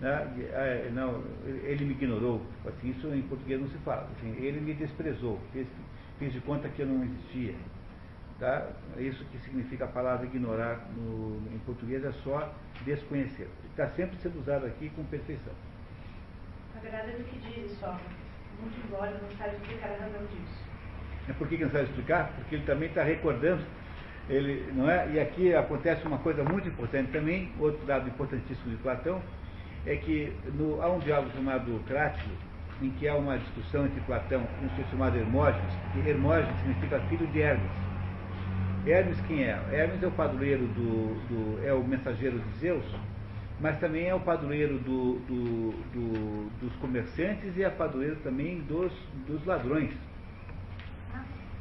Né? É, não, ele me ignorou, assim, isso em português não se fala. Assim, ele me desprezou, fez, fez de conta que eu não existia. Tá? É isso que significa a palavra ignorar no, em português é só desconhecer. Está sempre sendo usado aqui com perfeição. Agrada do que diz Sócrates, muito embora não saiba explicar a razão disso. É por que não sabe explicar? Porque ele também está recordando ele, não é? E aqui acontece uma coisa muito importante também, outro dado importantíssimo de Platão, é que no, há um diálogo chamado Crático, em que há uma discussão entre Platão e um sujeito chamado Hermógenes, que Hermógenes significa filho de Hermes. Hermes quem é? Hermes é o padroeiro do, do é o mensageiro de Zeus, mas também é o padroeiro do, do, dos comerciantes e é padroeiro também dos, dos ladrões.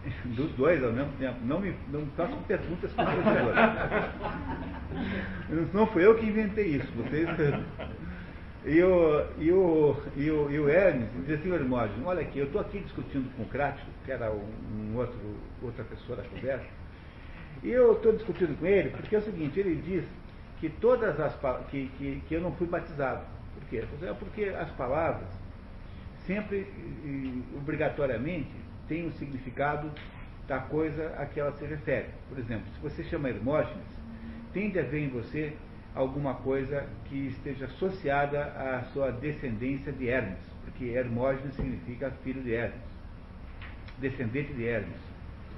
(laughs) Dos dois ao mesmo tempo. Não me não façam perguntas constrangedoras. não fui eu que inventei isso. Vocês. E o, e o, e o, e o Hermes dizia assim, Hermógenes, olha aqui, eu estou aqui discutindo com o Crático, que era um, outro, outra pessoa da conversa, E eu estou discutindo com ele porque é o seguinte, ele diz que todas as que, que, que eu não fui batizado. Por quê? É porque as palavras sempre obrigatoriamente têm o um significado da coisa a que ela se refere. Por exemplo, se você chama Hermógenes, tende a ver em você alguma coisa que esteja associada à sua descendência de Hermes, porque Hermógenes significa filho de Hermes, descendente de Hermes.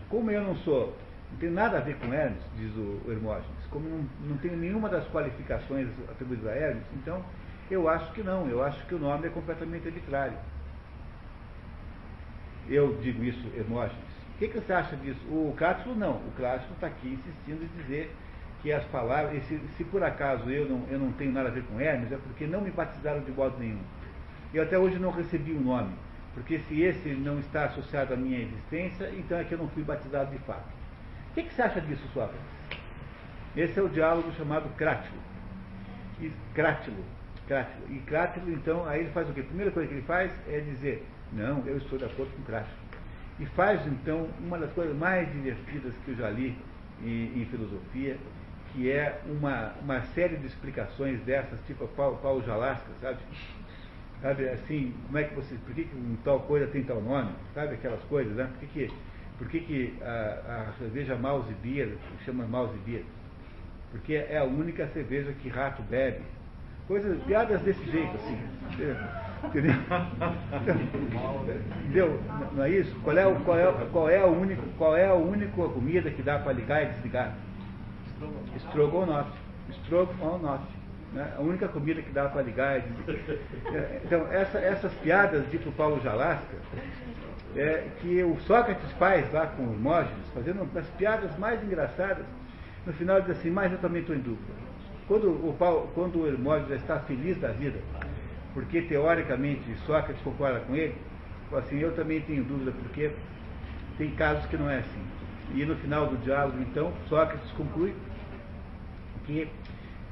Como eu não sou, não tenho nada a ver com Hermes, diz o Hermógenes, como não, não tenho nenhuma das qualificações atribuídas a Hermes, então eu acho que não, eu acho que o nome é completamente arbitrário. Eu digo isso, Hermógenes. O que, que você acha disso? O Cátilo não. O Cátilo está aqui insistindo em dizer que as palavras, se, se, por acaso eu não, eu não tenho nada a ver com Hermes, é porque não me batizaram de modo nenhum. Eu até hoje não recebi o um nome, porque se esse não está associado à minha existência, então é que eu não fui batizado de fato. O que, que você acha disso, Sócrates? Esse é o diálogo chamado Crátilo. Crátilo, crátilo. E crátilo, então, aí ele faz o quê? A primeira coisa que ele faz é dizer, não, eu estou de acordo com crátilo. E faz, então, uma das coisas mais divertidas que eu já li em, em filosofia, que é uma, uma série de explicações dessas, tipo Paulo, Paulo Jalasca, sabe? Sabe, assim, como é que você, por que, que um tal coisa tem tal nome? Sabe aquelas coisas, né? Por que, que, por que, que a, a cerveja Mouse Beer chama Mouse Beer? Porque é a única cerveja que rato bebe. Coisas, piadas desse jeito, assim. Entendeu? Não é isso? Qual é, o, qual, é, qual, é a única, qual é a única comida que dá para ligar e desligar? Estrogonofe. Estrogonofe. Né? A única comida que dá para ligar e desligar. Então, essa, essas piadas de Paulo Jalasca, é, que o Sócrates faz lá com o Hermógenes, fazendo as piadas mais engraçadas, no final diz assim, mas eu também estou em dúvida. Quando o, Paulo, quando o Hermógenes está feliz da vida, porque teoricamente Sócrates concorda com ele, assim, eu também tenho dúvida, porque tem casos que não é assim. E no final do diálogo, então, Sócrates conclui que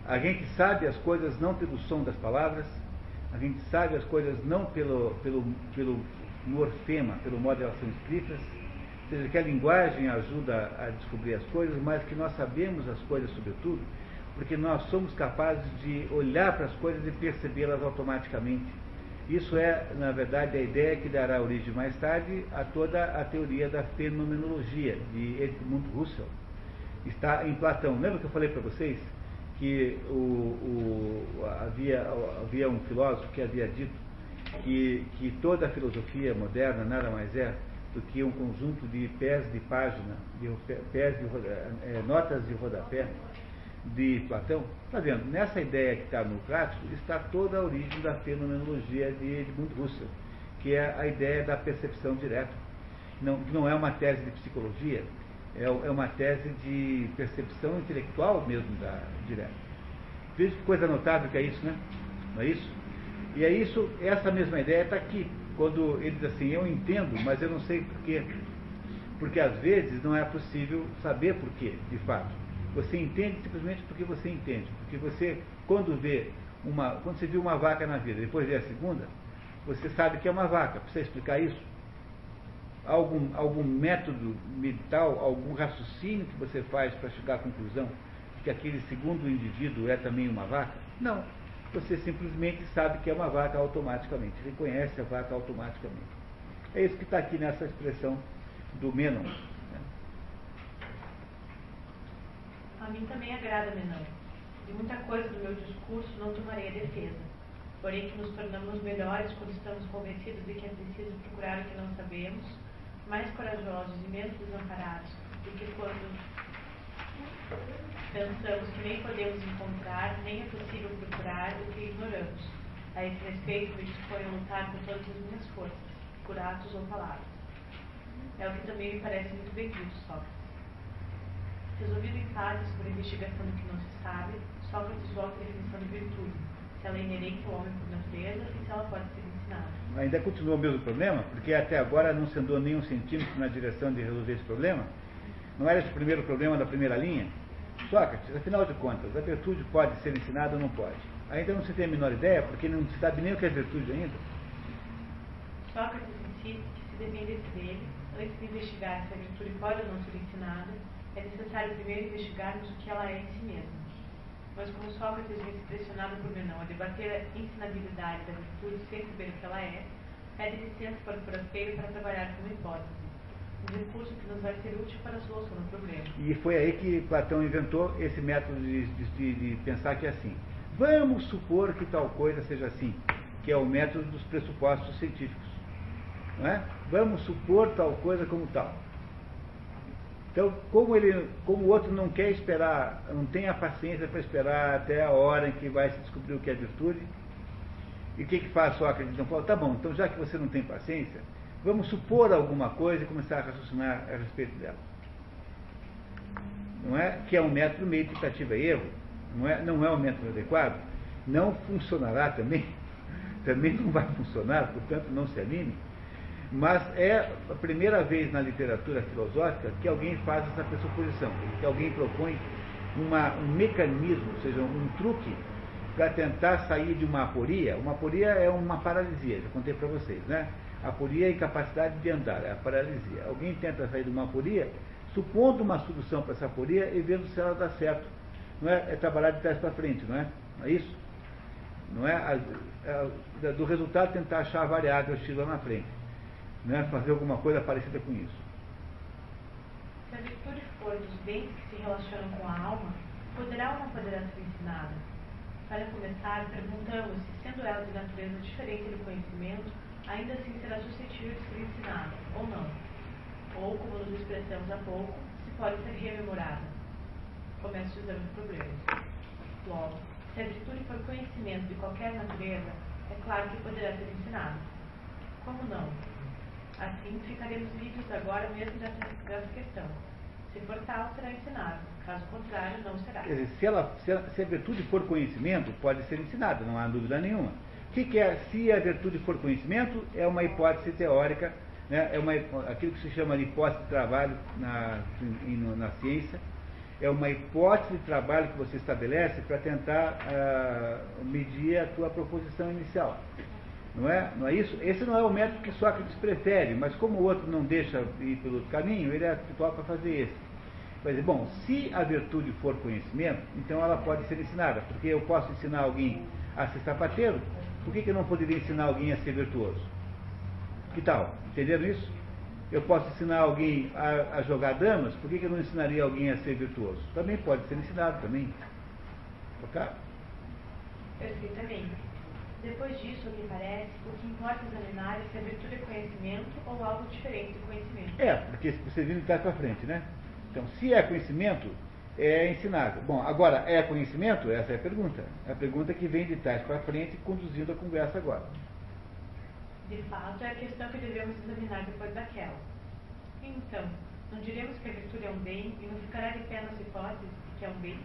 a gente sabe as coisas não pelo som das palavras, a gente sabe as coisas não pelo, pelo, pelo morfema, pelo modo de elas são escritas, ou seja, que a linguagem ajuda a descobrir as coisas, mas que nós sabemos as coisas sobretudo, porque nós somos capazes de olhar para as coisas e percebê-las automaticamente. Isso é, na verdade, a ideia que dará origem mais tarde a toda a teoria da fenomenologia de Edmund Husserl. Está em Platão. Lembra que eu falei para vocês que o, o, havia, havia um filósofo que havia dito que, que toda a filosofia moderna nada mais é do que um conjunto de pés de página, de pés de, é, notas de rodapé de Platão, está vendo? Nessa ideia que está no Clássico está toda a origem da fenomenologia de Edmund Husserl, que é a ideia da percepção direta. Não, não é uma tese de psicologia, é, é uma tese de percepção intelectual mesmo da direta. Veja que coisa notável que é isso, né? Não é isso? E é isso, essa mesma ideia está aqui, quando ele diz assim, eu entendo, mas eu não sei porquê. Porque às vezes não é possível saber porquê, de fato. Você entende simplesmente porque você entende. Porque você, quando vê uma. Quando você viu uma vaca na vida, depois vê a segunda, você sabe que é uma vaca. Precisa explicar isso? Algum, algum método mental, algum raciocínio que você faz para chegar à conclusão de que aquele segundo indivíduo é também uma vaca? Não. Você simplesmente sabe que é uma vaca automaticamente, reconhece a vaca automaticamente. É isso que está aqui nessa expressão do Menon. A mim também agrada Menão. De muita coisa do meu discurso não tomarei a defesa. Porém que nos tornamos melhores quando estamos convencidos de que é preciso procurar o que não sabemos, mais corajosos e menos desamparados do que quando pensamos que nem podemos encontrar, nem é possível procurar o que ignoramos. A esse respeito, me disponho a lutar com todas as minhas forças, por atos ou palavras. É o que também me parece muito bem dito, Sócrates. Resolvido em fases por investigação do que não se sabe, Sócrates volta à definição de virtude, se ela é inerente ao homem por natureza e se ela pode ser ensinada. Ainda continua o mesmo problema, porque até agora não se andou nem um centímetro na direção de resolver esse problema. Não era esse o primeiro problema da primeira linha? Sócrates, afinal de contas, a virtude pode ser ensinada ou não pode? Ainda não se tem a menor ideia, porque não se sabe nem o que é virtude ainda. Sócrates insiste que se dependesse dele, antes de investigar se a virtude pode ou não ser ensinada, é necessário primeiro investigarmos o que ela é em si mesma. Mas como Sócrates vem se pressionado por Menão a debater a ensinabilidade da virtude sem saber o que ela é, pede licença para o frasteiro para trabalhar com uma hipótese, um recurso que nos vai ser útil para a solução do problema. E foi aí que Platão inventou esse método de, de, de pensar que é assim. Vamos supor que tal coisa seja assim, que é o método dos pressupostos científicos. Não é? Vamos supor tal coisa como tal. Então, como, ele, como o outro não quer esperar, não tem a paciência para esperar até a hora em que vai se descobrir o que é virtude, e o que, que faz Sócrates? Então fala, tá bom, então já que você não tem paciência, vamos supor alguma coisa e começar a raciocinar a respeito dela. Não é? Que é um método meio tentativa e erro, não é, não é um método adequado, não funcionará também, (laughs) também não vai funcionar, portanto não se anime mas é a primeira vez na literatura filosófica que alguém faz essa pressuposição, que alguém propõe uma, um mecanismo, ou seja, um truque para tentar sair de uma aporia. Uma aporia é uma paralisia, já contei para vocês, né? Aporia é incapacidade de andar, é a paralisia. Alguém tenta sair de uma aporia, supondo uma solução para essa aporia e vendo se ela dá certo. Não é, é trabalhar de trás para frente, não é? Não é isso? Não é? A, a, do resultado tentar achar a variável X lá na frente né, fazer alguma coisa parecida com isso. Se a virtude for dos bens que se relacionam com a alma, poderá ou não poderá ser ensinada? Para começar, perguntamos se, sendo ela de natureza diferente do conhecimento, ainda assim será suscetível de ser ensinada, ou não. Ou, como nos expressamos há pouco, se pode ser rememorada. Começa o exame do problema. Logo, se a virtude for conhecimento de qualquer natureza, é claro que poderá ser ensinada. Como não? Assim, ficaremos livres agora mesmo dessa, dessa questão. Se for tal, será ensinado. Caso contrário, não será. Quer dizer, se, ela, se, ela, se a virtude for conhecimento, pode ser ensinada, não há dúvida nenhuma. O que, que é, se a virtude for conhecimento, é uma hipótese teórica, né, é uma, aquilo que se chama de hipótese de trabalho na, na ciência, é uma hipótese de trabalho que você estabelece para tentar uh, medir a tua proposição inicial. Não é? não é isso? Esse não é o método que Sócrates prefere, mas como o outro não deixa ir pelo outro caminho, ele é habitual para fazer esse. Dizer, bom, se a virtude for conhecimento, então ela pode ser ensinada, porque eu posso ensinar alguém a ser sapateiro, por que, que eu não poderia ensinar alguém a ser virtuoso? Que tal? Entenderam isso? Eu posso ensinar alguém a, a jogar damas, por que, que eu não ensinaria alguém a ser virtuoso? Também pode ser ensinado, também. Ok? Perfeitamente. Depois disso, o que parece, o que importa examinar é se a virtude é conhecimento ou algo diferente do conhecimento. É, porque você viu de trás para frente, né? Então, se é conhecimento, é ensinado. Bom, agora, é conhecimento? Essa é a pergunta. É a pergunta que vem de trás para frente, conduzindo a conversa agora. De fato, é a questão que devemos examinar depois daquela. Então, não diremos que a virtude é um bem e não ficará de pé nas hipóteses de que é um bem?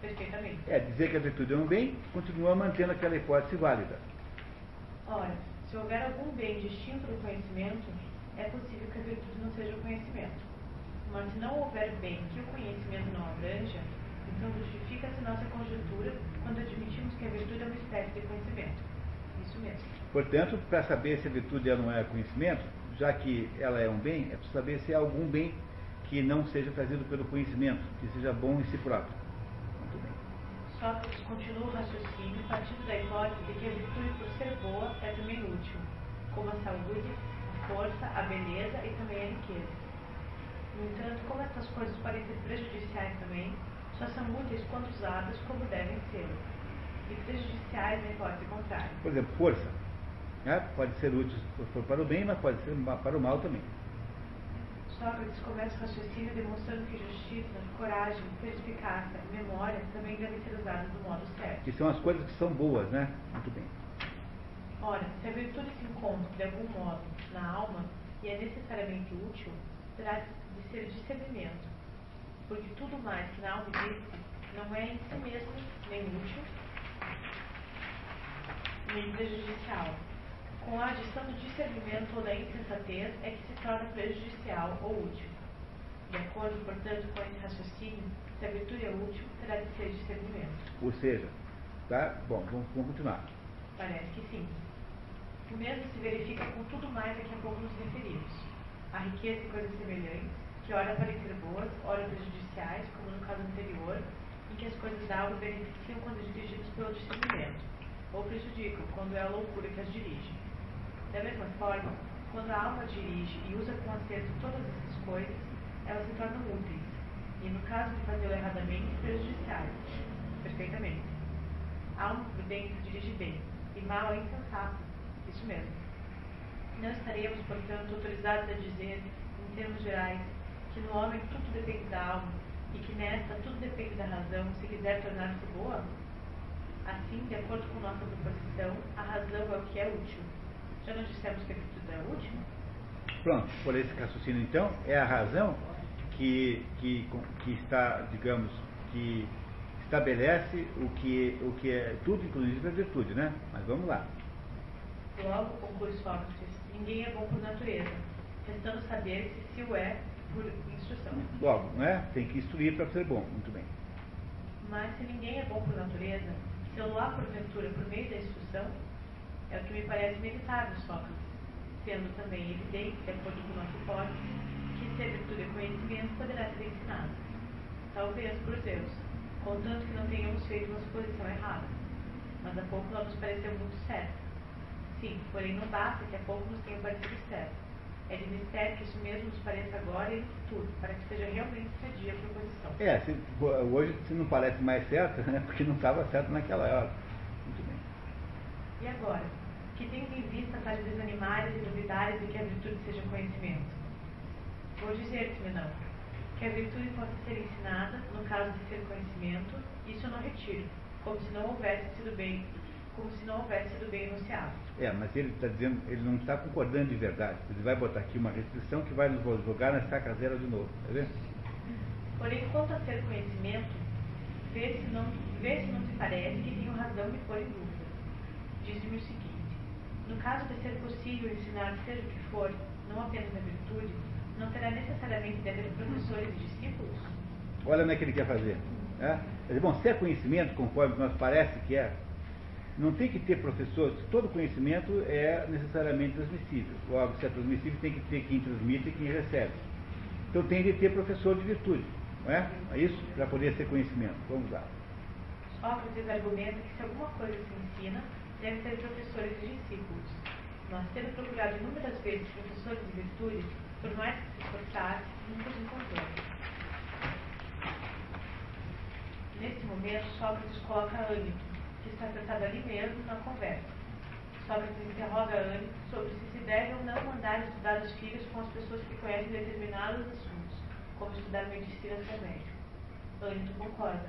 Perfeitamente. É, dizer que a virtude é um bem, continua mantendo aquela hipótese válida. Ora, se houver algum bem distinto do conhecimento, é possível que a virtude não seja o conhecimento. Mas se não houver bem que o conhecimento não abranja, então justifica-se nossa conjectura quando admitimos que a virtude é uma espécie de conhecimento. Isso mesmo. Portanto, para saber se a virtude não é conhecimento, já que ela é um bem, é preciso saber se há algum bem que não seja trazido pelo conhecimento, que seja bom em si próprio. Sócrates continua o raciocínio partindo da hipótese de que a virtude, por ser boa, é também útil, como a saúde, a força, a beleza e também a riqueza. No entanto, como estas coisas podem ser prejudiciais também, só são úteis quando usadas como devem ser, e prejudiciais na hipótese contrária. Por exemplo, força. Né? Pode ser útil para o bem, mas pode ser para o mal também. Sócrates começa o raciocínio demonstrando que justiça, coragem, perspicácia memória também devem ser usadas do modo certo. Que são as coisas que são boas, né? Muito bem. Ora, se a virtude se encontra, de algum modo, na alma e é necessariamente útil, terá de ser discernimento. Porque tudo mais que na alma existe não é em si mesmo nem útil, nem prejudicial com a adição do discernimento ou da insensatez é que se torna prejudicial ou útil. De acordo, portanto, com esse raciocínio, se a virtude é útil, terá de ser discernimento. Ou seja, tá? Bom, vamos, vamos continuar. Parece que sim. O mesmo se verifica com tudo mais a que a pouco nos referimos. A riqueza e coisas semelhantes, que ora parecer boas, ora prejudiciais, como no caso anterior, em que as coisas da alma beneficiam quando dirigidas pelo discernimento, ou prejudicam quando é a loucura que as dirige. Da mesma forma, quando a alma dirige e usa com acerto todas essas coisas, elas se tornam úteis, e no caso de fazê-lo erradamente, prejudiciais. Perfeitamente. A alma prudente dirige bem, e mal é insensato. Isso mesmo. Não estaremos, portanto, autorizados a dizer, em termos gerais, que no homem tudo depende da alma, e que nesta tudo depende da razão, se quiser tornar-se boa? Assim, de acordo com nossa proposição, a razão é o que é útil. Já não dissemos que a virtude é útil? Pronto, por esse raciocínio então, é a razão que, que, que está, digamos, que estabelece o que, o que é tudo, inclusive a virtude, né? Mas vamos lá. Logo, conclui Sócrates, ninguém é bom por natureza, restando saber se se o é por instrução. Logo, né? Tem que instruir para ser bom, muito bem. Mas se ninguém é bom por natureza, se eu lá porventura por meio da instrução, é o que me parece inevitável, Sócrates, sendo também evidente, de acordo com nossa hipótese, que se a virtude é conhecimento, poderá ser ensinado. Talvez por Deus, contanto que não tenhamos feito uma suposição errada. Mas há pouco ela nos pareceu muito certa. Sim, porém não basta que há pouco nos tenha parecido certo. É de mistério que isso mesmo nos pareça agora e no futuro, para que seja realmente sadia a proposição. É, se, hoje se não parece mais certo, (laughs) né? Porque não estava certo naquela hora. Agora? Que tendo em vista para desanimares e duvidares de que a virtude seja conhecimento? Vou dizer-te, não. Que a virtude possa ser ensinada, no caso de ser conhecimento, isso eu não retiro, como se não houvesse sido bem, como se não houvesse sido bem enunciado. É, mas ele está dizendo, ele não está concordando de verdade. Ele vai botar aqui uma restrição que vai nos jogar na estaca zero de novo, tá vendo? Porém, quanto a ser conhecimento, vê se não, vê se não te parece que tenho razão de pôr em dúvida. Diz-me o seguinte: no caso de ser possível ensinar seja o que for, não apenas a virtude, não terá necessariamente de haver professores e discípulos? Olha como é que ele quer fazer. É? Bom, se é conhecimento, conforme nós parece que é, não tem que ter professor, todo conhecimento é necessariamente transmissível. Logo, se é transmissível, tem que ter quem transmite e quem recebe. Então tem de ter professor de virtude, não é? É isso? Para poder ser conhecimento. Vamos lá. Sócrates argumenta que se alguma coisa se ensina, deve ter professores e discípulos. Nós temos procurado inúmeras vezes professores de virtude, por mais que se esforçasse, nunca os encontramos. Nesse momento, Sócrates coloca Ânito, que está sentado ali mesmo na conversa. Sócrates interroga Ânito sobre se se deve ou não mandar estudar os filhos com as pessoas que conhecem determinados assuntos, como estudar medicina médico. Ânito concorda.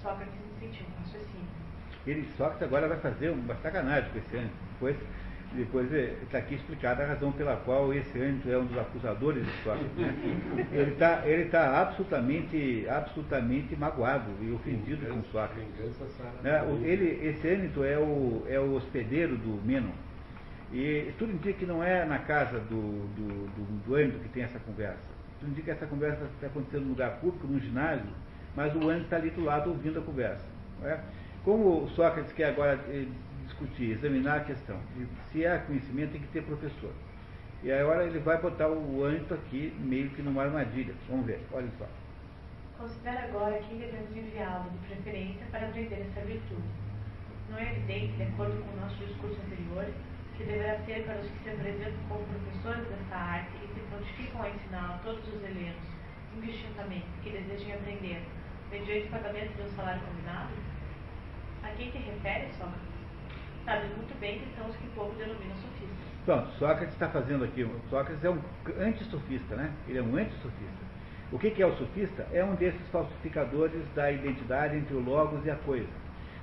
Sócrates incentiva um raciocínio. Ele, Sócrates agora vai fazer uma sacanagem com esse Ânito. Depois depois está aqui explicada a razão pela qual esse ânimo é um dos acusadores de Sócrates. Né? (laughs) Ele está ele tá absolutamente, absolutamente magoado e ofendido com Sócrates. Né? Ele, esse ânito é o, é o hospedeiro do Menon. E tudo indica que não é na casa do, do, do, do que tem essa conversa. Tudo indica que essa conversa está acontecendo num lugar público, num ginásio, mas o ânito está ali do lado ouvindo a conversa. É? Como Sócrates quer agora eh, discutir, examinar a questão. Se é conhecimento, tem que ter professor. E agora ele vai botar o âmbito aqui meio que numa armadilha. Vamos ver, olha só. Considera agora quem devemos enviá-lo de preferência para aprender essa virtude. Não é evidente, de acordo com o nosso discurso anterior, que deverá ser para os que se apresentam como professores dessa arte e se prontificam a ensinar a todos os helenos, indistintamente, que desejem aprender, mediante pagamento de um salário combinado? A quem te refere, Sócrates? Sabe muito bem que são os que o povo denomina sofistas. Pronto, Sócrates está fazendo aqui, Sócrates é um antissofista, né? Ele é um antissofista. O que, que é o sofista? É um desses falsificadores da identidade entre o logos e a coisa.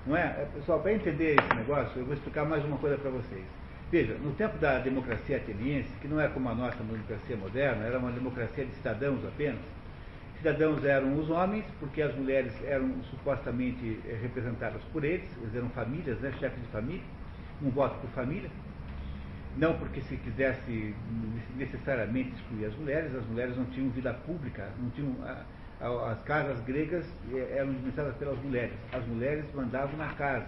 Não é? é pessoal, para entender esse negócio, eu vou explicar mais uma coisa para vocês. Veja, no tempo da democracia ateniense, que não é como a nossa democracia moderna, era uma democracia de cidadãos apenas, cidadãos eram os homens, porque as mulheres eram supostamente eh, representadas por eles, eles eram famílias, né, chefes de família, um voto por família. Não porque se quisesse necessariamente excluir as mulheres, as mulheres não tinham vida pública, não tinham as casas gregas eh, eram administradas pelas mulheres. As mulheres mandavam na casa.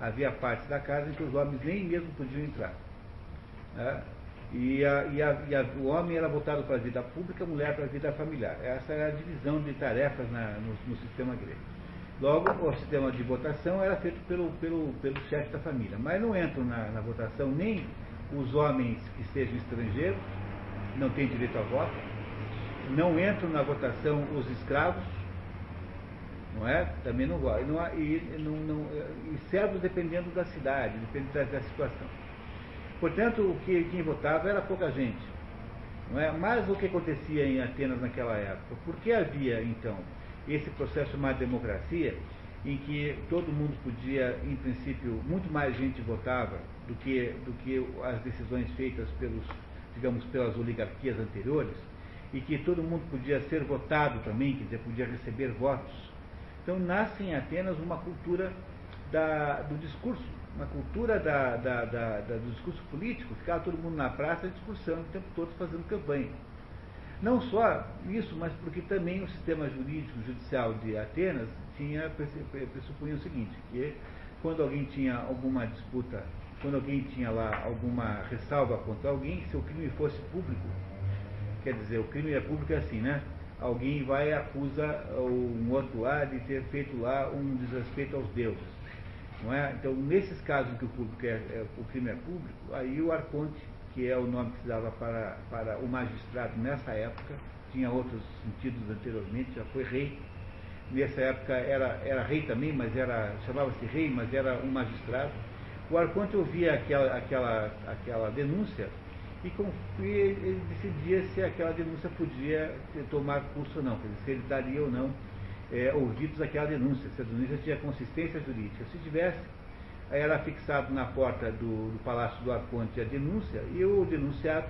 Havia partes da casa em que os homens nem mesmo podiam entrar. E, a, e, a, e a, o homem era voltado para a vida pública, a mulher para a vida familiar. Essa era a divisão de tarefas na, no, no, sistema grego. Logo, o sistema de votação era feito pelo, pelo, pelo chefe da família. Mas não entram na, na votação nem os homens que sejam estrangeiros, não têm direito a voto, não entram na votação os escravos, não é? Também não. Não, e, não, não, e servos dependendo da cidade, dependendo da, da situação. Portanto, o que, quem votava era pouca gente. Não é? Mas o que acontecia em Atenas naquela época? Por que havia, então, esse processo chamado democracia, em que todo mundo podia, em princípio, muito mais gente votava do que, do que as decisões feitas pelos, digamos, pelas oligarquias anteriores, e que todo mundo podia ser votado também, quer dizer, podia receber votos. Então nasce em Atenas uma cultura da, do discurso, uma cultura da, da, do discurso político, ficava todo mundo na praça discursando o tempo todo, fazendo campanha. Não só isso, mas porque também o sistema jurídico judicial de Atenas tinha pressupunha o seguinte, que quando alguém tinha alguma disputa, quando alguém tinha lá alguma ressalva contra alguém, se o crime fosse público, quer dizer, o crime é público é assim, né? Alguém vai e acusa um outro lá de ter feito lá um desrespeito aos deuses. Não é? Então, nesses casos em que o, público é, é, o crime é público, aí o arconte, que é o nome que se dava para, para o magistrado nessa época, tinha outros sentidos anteriormente, já foi rei. Nessa época era, era rei também, mas era chamava-se rei, mas era um magistrado. O arconte ouvia aquela, aquela, aquela denúncia e, com, e ele decidia se aquela denúncia podia tomar curso ou não, se ele daria ou não é, ouvidos àquela denúncia, se a denúncia tinha consistência jurídica. Se tivesse, era fixado na porta do, do Palácio do Arconte a denúncia e o denunciado,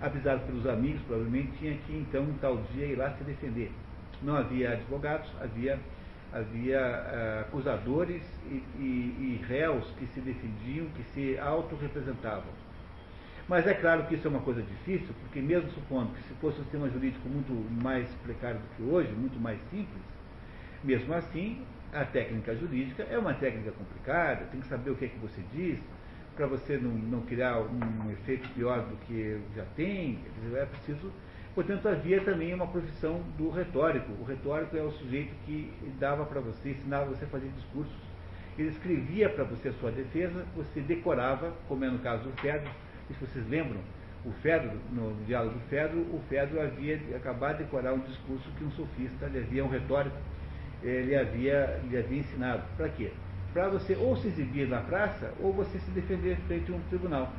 avisado pelos amigos, provavelmente tinha que então um tal dia ir lá se defender. Não havia advogados, havia, havia uh, acusadores e, e, e réus que se defendiam, que se autorrepresentavam. Mas é claro que isso é uma coisa difícil, porque mesmo supondo que se fosse um sistema jurídico muito mais precário do que hoje, muito mais simples, mesmo assim, a técnica jurídica é uma técnica complicada, tem que saber o que é que você diz, para você não, não, criar um efeito pior do que já tem, é preciso. Portanto, havia também uma profissão do retórico. O retórico é o sujeito que dava para você, ensinava você a fazer discursos. Ele escrevia para você a sua defesa, você decorava, como é no caso do Fedro, se vocês lembram, o Fedro, no diálogo do Fedro, o Fedro havia acabado de decorar um discurso que um sofista, havia um retórico ele havia, lhe havia ensinado. Para quê? Para você ou se exibir na praça, ou você se defender frente a um tribunal.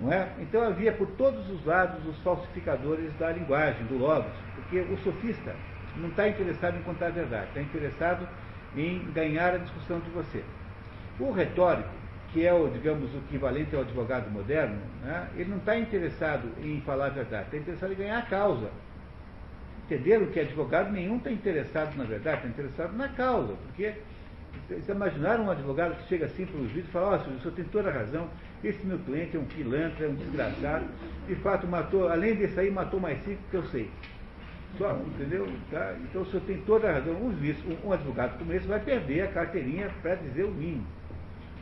Não é? Então havia por todos os lados os falsificadores da linguagem, do logos, porque o sofista não está interessado em contar a verdade, está interessado em ganhar a discussão de você. O retórico, que é o, digamos, o equivalente ao advogado moderno, né, ele não está interessado em falar a verdade, está interessado em ganhar a causa entenderam que advogado nenhum está interessado, na verdade, está interessado na causa, porque vocês imaginaram um advogado que chega assim para os vídeos e fala, ó, oh, o senhor tem toda a razão, esse meu cliente é um pilantra, é um desgraçado, de fato matou, além desse aí, matou mais cinco que eu sei. Só, entendeu? Tá? Então o senhor tem toda a razão. Um, juiz, um, advogado como esse vai perder a carteirinha para dizer o mínimo.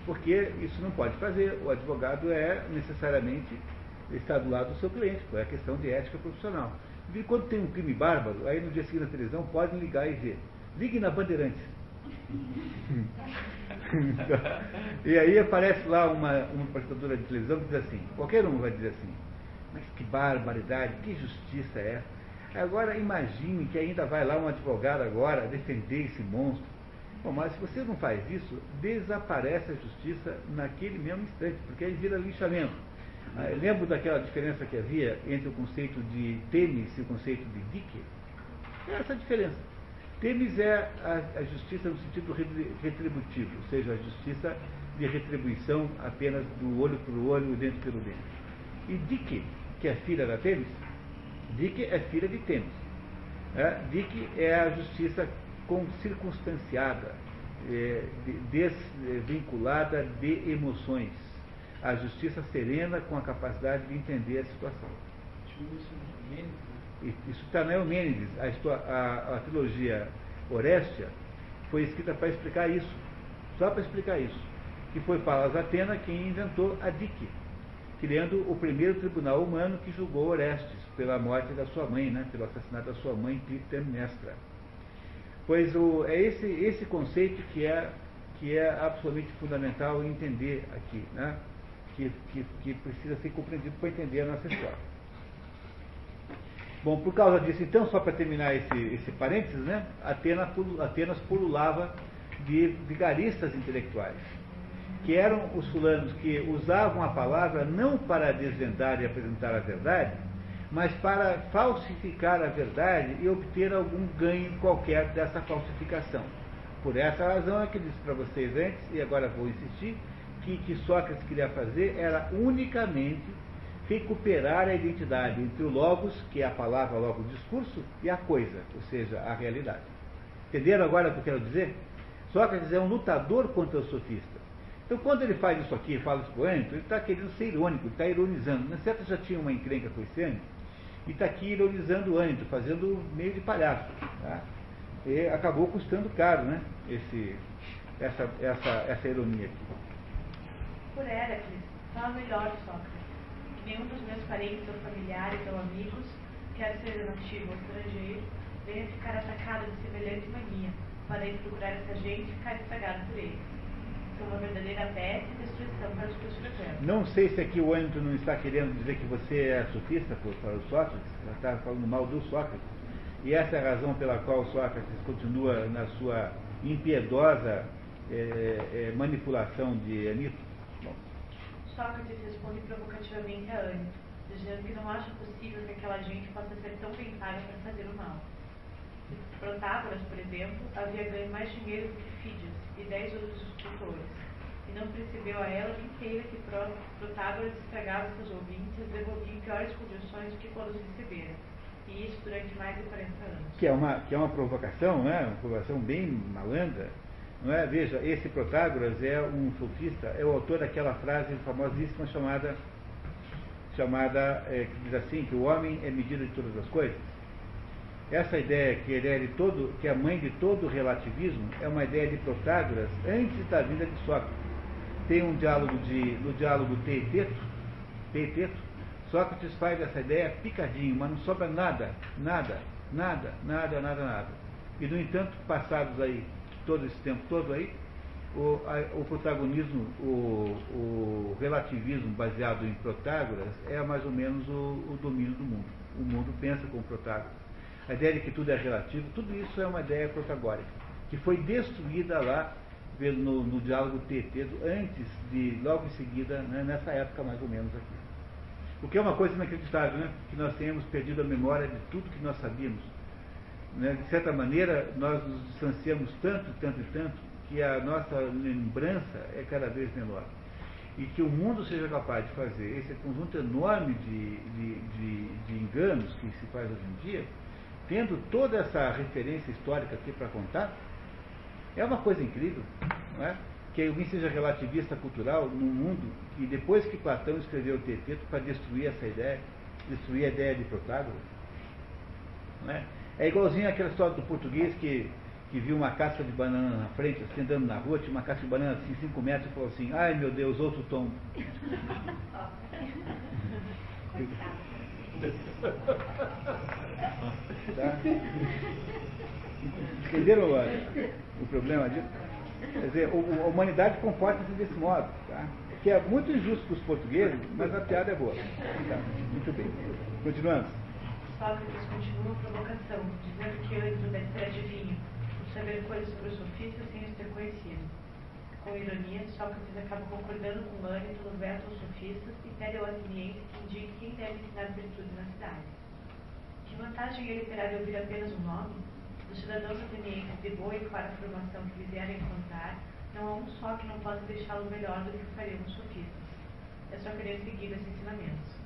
Porque isso não pode fazer. O advogado é necessariamente está do lado do seu cliente, é questão de ética profissional. Quando tem um crime bárbaro, aí no dia seguinte na televisão, podem ligar e ver. Ligue na Bandeirantes. (laughs) e aí aparece lá uma, uma apresentadora de televisão que diz assim, qualquer um vai dizer assim, mas que barbaridade, que justiça é essa. Agora imagine que ainda vai lá um advogado agora defender esse monstro. Bom, mas se você não faz isso, desaparece a justiça naquele mesmo instante, porque aí vira lixamento. Ah, lembro daquela diferença que havia entre o conceito de Temis e o conceito de Dicke? É essa diferença. Temis é a, a, justiça no sentido retributivo, ou seja, a justiça de retribuição apenas do olho pelo olho, o dente pelo dente. E Dicke, que é filha da Temis, Dicke é filha de Temis. É, Dicke é a justiça circunstanciada, é, desvinculada de emoções a justiça serena com a capacidade de entender a situação. Isso está na Eumênides, a, a, a trilogia Orestia foi escrita para explicar isso, só para explicar isso. Que foi Palas Atena quem inventou a Dique. criando o primeiro tribunal humano que julgou Orestes pela morte da sua mãe, né, pelo assassinato da sua mãe Clitemnestra. Pois o, é esse, esse conceito que é, que é absolutamente fundamental entender aqui, né, que, que, que precisa ser compreendido para entender a nossa história. Bom, por causa disso, então, só para terminar esse, esse parênteses, né, Atenas, Atenas pululava de vigaristas intelectuais que eram os fulanos que usavam a palavra não para desvendar e apresentar a verdade, mas para falsificar a verdade e obter algum ganho qualquer dessa falsificação. Por essa razão é que eu disse para vocês antes, e agora vou insistir, que que Sócrates queria fazer era unicamente recuperar a identidade entre o logos, que é a palavra logo o discurso, e a coisa, ou seja, a realidade. Entenderam agora o que eu quero dizer? Sócrates é um lutador contra os sofistas. Então, quando ele faz isso aqui, fala isso poento, ele está querendo ser irônico, está ironizando. Na certa já tinha uma encrenca com esse Ânito, e está aqui ironizando o Ânito, fazendo meio de palhaço. Tá? E acabou custando caro, né? Esse, essa, essa, essa ironia aqui. Por Heracles, fala melhor Sócrates. Nenhum dos meus parentes ou familiares ou amigos, quer seja nativo ou estrangeiro, venha ficar atacado de semelhante mania, para ir procurar essa gente e ficar estragado por eles uma verdadeira peste e destruição para os que os frequentam. Não sei se aqui o Ânitos não está querendo dizer que você é sofista para o Sócrates, está falando mal do Sócrates. E essa é a razão pela qual Sócrates continua na sua impiedosa é, é, manipulação de Anito. Sócrates responde provocativamente a Anito, dizendo que não acha possível que aquela gente possa ser tão bem paga para fazer o mal. Protágoras, por exemplo, havia ganho mais dinheiro do que Fídias e dez outros escultores, e não percebeu a ela inteira que Protágoras estragava seus ouvintes e devolvia em piores condições do que quando os recebera. E isso durante mais de 40 anos. Que é uma, que é uma provocação, né? uma provocação bem malandra. Não é? Veja, esse Protágoras é um sofista, é o autor daquela frase famosíssima chamada, chamada é, que diz assim, que o homem é medida de todas as coisas. Essa ideia que ele é de todo, que é a mãe de todo o relativismo, é uma ideia de Protágoras antes da vida de Sócrates. Tem um diálogo de, no diálogo Teeteto, Teeteto, Sócrates faz essa ideia picadinho, mas não sobra nada, nada, nada, nada, nada, nada. E no entanto, passados aí, todo esse tempo todo aí, o, a, o protagonismo, o, o, relativismo baseado em Protágoras é mais ou menos o, o domínio do mundo. O mundo pensa como Protágoras a ideia de que tudo é relativo, tudo isso é uma ideia protagórica, que foi destruída lá no, no diálogo TT, antes de, logo em seguida, né, nessa época mais ou menos aqui. O que é uma coisa inacreditável, né? que nós tenhamos perdido a memória de tudo que nós sabíamos. Né? De certa maneira, nós nos distanciamos tanto, tanto e tanto, que a nossa lembrança é cada vez menor. E que o mundo seja capaz de fazer esse conjunto enorme de, de, de, de enganos que se faz hoje em dia, tendo toda essa referência histórica aqui para contar, é uma coisa incrível, não é? Que alguém seja relativista cultural no mundo e depois que Platão escreveu o Teteto para destruir essa ideia, destruir a ideia de Protágoras. Não é? É igualzinho aquela história do português que, que viu uma casca de banana na frente, assim, andando na rua, tinha uma casca de banana assim, 5 metros, e falou assim, ai meu Deus, outro tom. Tá? Entenderam o, o problema disso? Quer dizer, a humanidade comporta-se desse modo, tá? que é muito injusto para os portugueses, mas a piada é boa. Tá? Muito bem. Continuando. Sócrates continua a provocação, dizendo que antes deve ser adivinho, por saber coisas sobre os sofistas sem os ter conhecido. Com ironia, Sócrates acaba concordando com Ânito no verso aos sofistas e pede ao ateniense que indique quem deve ensinar virtude na cidade. Que vantagem ele terá de ouvir apenas um nome? Os cidadãos atenienses de boa e clara formação que lhe vierem contar, não há um só que não possa deixá-lo melhor do que fariam os sofistas. É só querer seguir esses ensinamentos.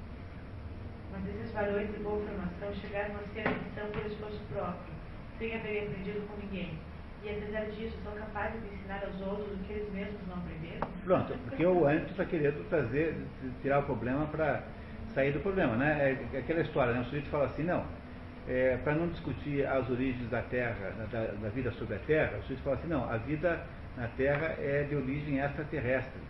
Mas esses varões de boa formação chegaram a ser a missão por esforço próprio, sem haverem aprendido com ninguém. E apesar disso, são capazes de ensinar aos outros o que eles mesmos não aprenderam? Pronto, porque o Ângelo está querendo trazer, tirar o problema para sair do problema, né? É aquela história, né? O sujeito fala assim, não, é, para não discutir as origens da Terra, da, da, vida sobre a Terra, o sujeito fala assim, não, a vida na Terra é de origem extraterrestre.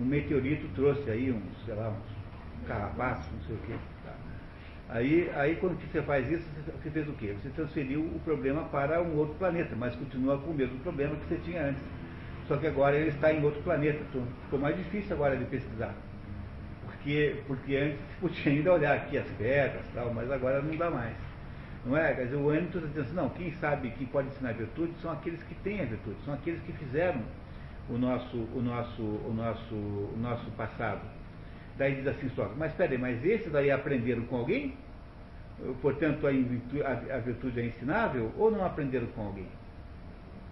um meteorito trouxe aí uns, sei lá, uns carrapatos, não sei o quê. Tá. Aí, aí quando você faz isso, você fez o quê? Você transferiu o problema para um outro planeta, mas continua com o mesmo problema que você tinha antes. Só que agora ele está em outro planeta. Então, ficou mais difícil agora de pesquisar. Porque, porque antes se podia ainda olhar aqui as pedras tal, mas agora não dá mais. Não é? Quer dizer, o ânimo está dizendo assim, não, quem sabe que pode ensinar virtude são aqueles que têm a virtude, são aqueles que fizeram o nosso, o nosso, o nosso, o nosso passado. Daí diz assim só, mas peraí, mas esses daí aprenderam com alguém? Portanto, a, a, a virtude é ensinável ou não aprenderam com alguém?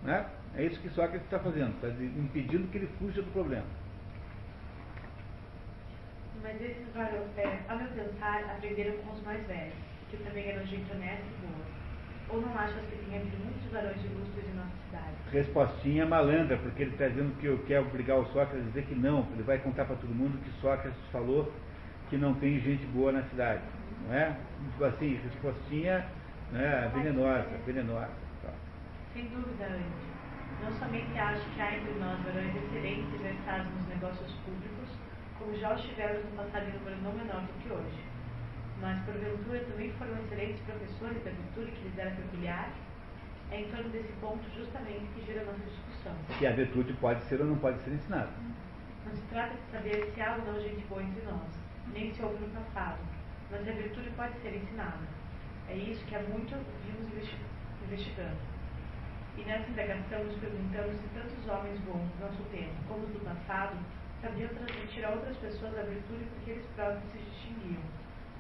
Né? É isso que Sócrates está fazendo, está impedindo que ele fuja do problema. Mas esses varões, é, ao meu pensar, aprenderam com os mais velhos, que também eram gente honesta e boa. Ou não achas que tem havido muitos varões ilustres em nossa cidade? Respostinha malandra, porque ele está dizendo que quer obrigar o Sócrates a dizer que não, ele vai contar para todo mundo que Sócrates falou que não tem gente boa na cidade. Não é? Tipo assim, respostinha né, venenosa, venenosa. Tá. Sem dúvida, Andy. Não somente acho que há entre nós varões excelentes e versados nos negócios públicos, como já os tivemos no passado em número não menor do que hoje. Mas, porventura, também foram excelentes professores da virtude que lhes era peculiar? É em torno desse ponto, justamente, que gira a nossa discussão. Que a virtude pode ser ou não pode ser ensinada. Não se trata de saber se há ou não gente boa entre nós, nem se houve no passado, mas a virtude pode ser ensinada. É isso que há muito vimos investigando. E nessa indagação nos perguntamos se tantos homens bons do nosso tempo como os do passado sabiam transmitir a outras pessoas a virtude porque eles próprios se distinguiam,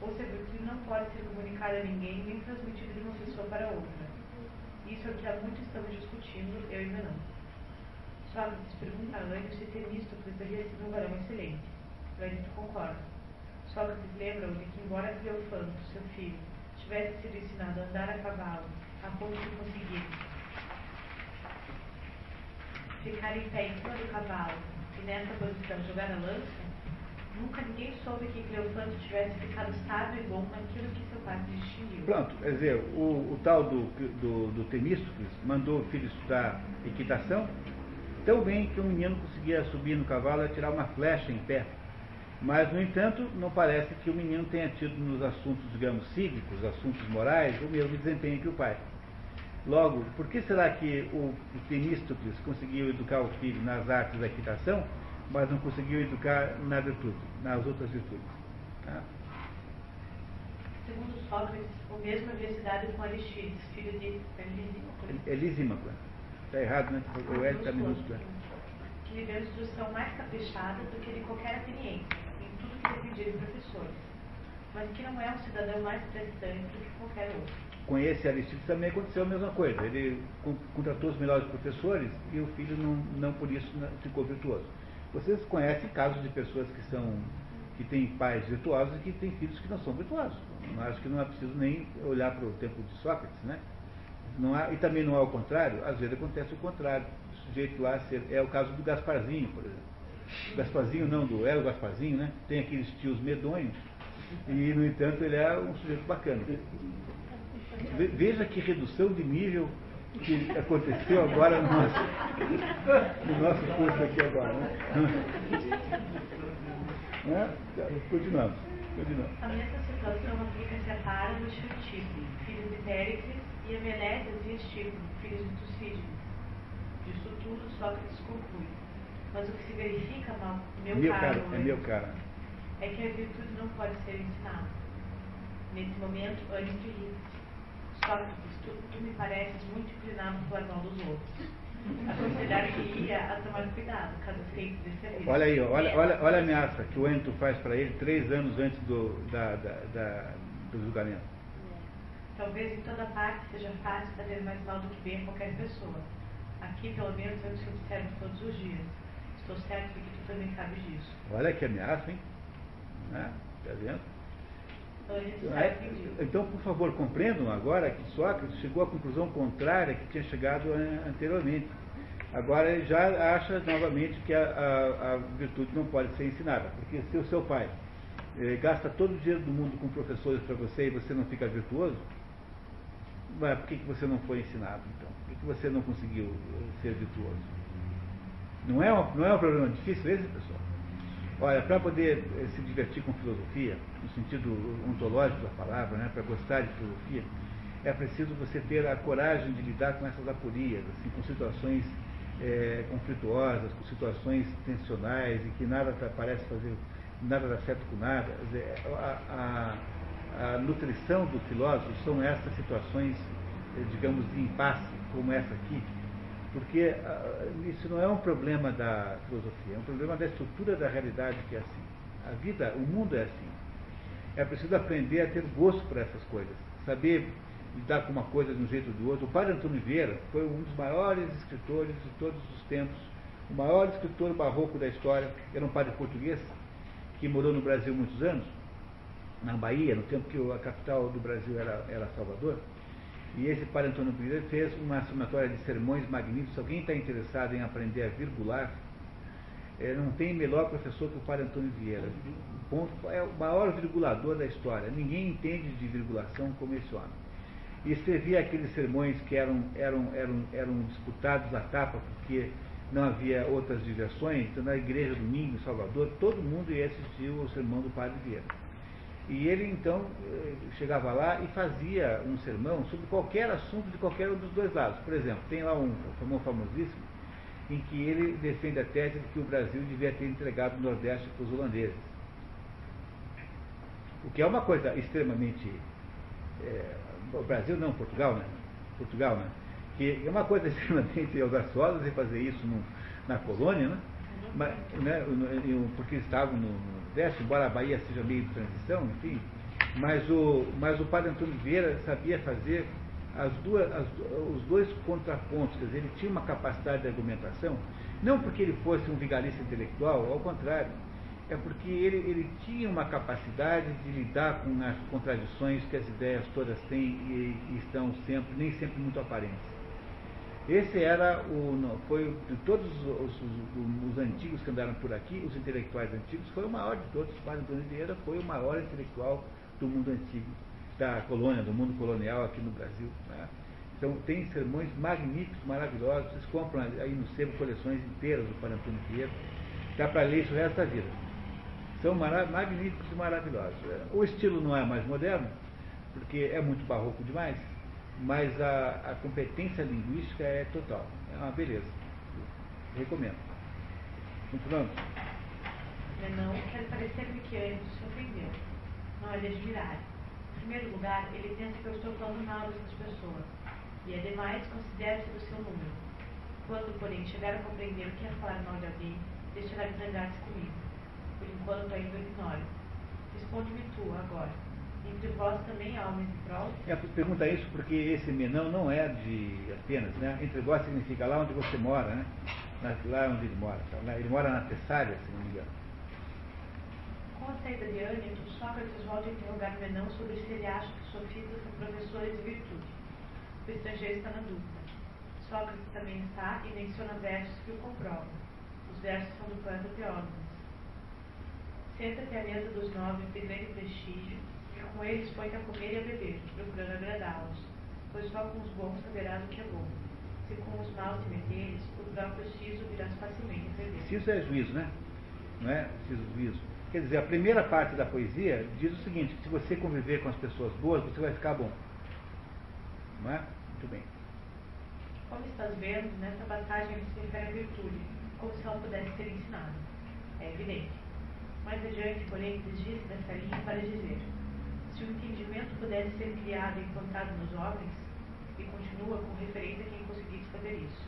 ou se a virtude não pode ser comunicada a ninguém nem transmitida de uma pessoa para outra. Isso é o que há muito estamos discutindo, eu e Menon. Sócrates pergunta a Lânio se Temístocles teria sido um varão excelente. Lânio concorda. Sócrates lembra-o de que, embora Cleofanto, seu filho, tivesse sido ensinado a andar a cavalo, a ponto de conseguir ficar em pé em cima do cavalo e nessa posição jogar a lança, nunca ninguém soube que Cleofanto tivesse ficado sábio e bom naquilo que seu pai distinguiu. Pronto, quer dizer, o, o tal do, do, do Temístocles mandou o filho estudar equitação tão bem que um menino conseguia subir no cavalo e tirar uma flecha em pé. Mas, no entanto, não parece que o menino tenha tido nos assuntos, digamos, cívicos, assuntos morais, o mesmo desempenho que o pai. Logo, por que será que o, o Temístocles conseguiu educar o filho nas artes da equitação, mas não conseguiu educar na virtude, nas outras virtudes? Tá? Segundo Sócrates, o mesmo havia se dado com Aristides, filho de Elisímaco. Elisímaco. Está errado, né? O L está minúsculo. Que lhe deu instrução mais caprichada do que de qualquer ateniense, em tudo que lhe pediram professores, mas que não é um cidadão mais prestante do que qualquer outro com esse Aristides também aconteceu a mesma coisa. Ele contratou os melhores professores e o filho não, não por isso ficou virtuoso. Vocês conhecem casos de pessoas que são que têm pais virtuosos e que têm filhos que não são virtuosos. Eu acho que não é preciso nem olhar para o tempo de Sócrates, né? Não há, e também não é o contrário, às vezes acontece o contrário. O sujeito lá é o caso do Gasparzinho, por exemplo. Gasparzinho não, do é o Gasparzinho, né? Tem aqueles tios medonhos e, no entanto, ele é um sujeito bacana. Veja que redução de nível que aconteceu agora no nosso, no nosso curso aqui agora. Né? né? Continuamos. Continuamos. A mesma situação aplica-se a Páranos e Eutipo, filhos de Péricles, e a Menésias e Estipo, filhos de Tucídides. Disso tudo, Sócrates conclui. Mas o que se verifica, meu, meu caro, é meu cara. é que a virtude não pode ser ensinada. Nesse momento, antes de rir Sócrates, tu, tu me pareces muito inclinado para mal dos outros. A tomar cuidado, caso serviço. Olha aí, olha, olha, olha a ameaça que o Ento faz para ele três anos antes do, da, da, da, do julgamento. Talvez em toda parte seja fácil fazer mais mal do que bem a qualquer pessoa. Aqui, pelo menos, eu te observo todos os dias. Estou certo de que tu também sabes disso. Olha que ameaça, hein? Né? Tá vendo? É, então, por favor, compreendam agora que Sócrates chegou à conclusão contrária que tinha chegado anteriormente. Agora ele já acha novamente que a, a, a virtude não pode ser ensinada, porque se o seu pai eh, gasta todo o dinheiro do mundo com professores para você e você não fica virtuoso, mas por que, que você não foi ensinado então? Por que, que você não conseguiu eh, ser virtuoso? Não é, um, não é um problema difícil esse, pessoal? Olha, para poder eh, se divertir com filosofia, no sentido ontológico da palavra, né, para gostar de filosofia, é preciso você ter a coragem de lidar com essas aporias, assim, com situações é, conflituosas, com situações tensionais e que nada parece fazer, nada dá certo com nada. A, a, a, nutrição do filósofo são essas situações, eh, digamos, de impasse, como essa aqui, porque isso não é um problema da filosofia, é um problema da estrutura da realidade que é assim. A vida, o mundo é assim. É preciso aprender a ter gosto por essas coisas, saber lidar com uma coisa de um jeito ou do outro. O padre Antônio Vieira foi um dos maiores escritores de todos os tempos, o maior escritor barroco da história, era um padre português, que morou no Brasil muitos anos, na Bahia, no tempo que a capital do Brasil era, era Salvador. E esse padre Antônio Vieira fez uma somatória de sermões magníficos. Se alguém está interessado em aprender a virgular, é, não tem melhor professor que o padre Antônio Vieira. O ponto, é o maior virgulador da história. Ninguém entende de virgulação como esse homem e escrevia aqueles sermões que eram, eram, eram, eram disputados à tapa, porque não havia outras diversões. Então, na igreja domingo em Salvador, todo mundo ia assistir o sermão do Padre Vieira. E ele, então, eh, chegava lá e fazia um sermão sobre qualquer assunto de qualquer um dos dois lados. Por exemplo, tem lá um sermão famosíssimo em que ele defende a tese de que o Brasil devia ter entregado o Nordeste para os holandeses. O que é uma coisa extremamente é, o Brasil não, Portugal, né? Portugal, né? Que é uma coisa (laughs) extremamente audaciosa você fazer isso no, na colônia, né? Mas, né? Porque estavam no Nordeste, embora a Bahia seja meio de transição, enfim. Mas o, mas o padre Antônio Vieira sabia fazer as duas, as, os dois contrapontos, quer dizer, ele tinha uma capacidade de argumentação, não porque ele fosse um vigarista intelectual, ao contrário, é porque ele, ele tinha uma capacidade de lidar com as contradições que as ideias todas têm e, e estão sempre, nem sempre muito aparentes. Esse era o, foi de todos os, os, os, antigos que andaram por aqui, os intelectuais antigos, foi o maior de todos. Padre Antônio Vieira foi o maior intelectual do mundo antigo, da colônia, do mundo colonial aqui no Brasil. Né? Então tem sermões magníficos, maravilhosos. Vocês compram aí no sebo coleções inteiras do Padre Antônio Vieira. Dá para ler isso o resto da vida são magníficos e maravilhosos. O estilo não é mais moderno, porque é muito barroco demais, mas a, a competência linguística é total. É uma beleza. Recomendo. Continuando. Não quer parecer-me que antes se ofendeu. Não é admirar. Em primeiro lugar, ele pensa que eu estou falando mal dessas pessoas. E, ademais, considera-se do seu número. Quando, porém, chegar a compreender o que é falar mal de alguém, deixará de zangar-se comigo por enquanto ainda ignoro. Responde-me tu agora. Entre vós também há homens prol? É, pergunta isso porque esse menão não é de Atenas, né? Entre vós significa lá onde você mora, né? Lá onde ele mora. Tá? Ele mora na Tessália, se não me engano. Com a saída de Ânito, Sócrates volta a interrogar Menão sobre se ele acha que sofistas são professores de virtude. O estrangeiro está na dúvida. Sócrates também está e menciona versos que o comprovam. Os versos são do poeta Teógenes. Senta-te à mesa dos de grande prestígio, com eles põe-te a comer e a beber, procurando agradá-los, pois só com os bons saberás o que é bom. Se com os maus te meteres, o próprio siso virás facilmente perder. Siso é juízo, né? Não é siso juízo. Quer dizer, a primeira parte da poesia diz o seguinte, que se você conviver com as pessoas boas, você vai ficar bom. Não é? Muito bem. Como estás vendo, nessa passagem ele se refere à virtude, como se ela pudesse ser ensinada. É evidente. Mais adiante, porém, desvia-se dessa linha para dizer: se o entendimento pudesse ser criado e implantado nos homens, e continua com referência a quem conseguisse fazer isso,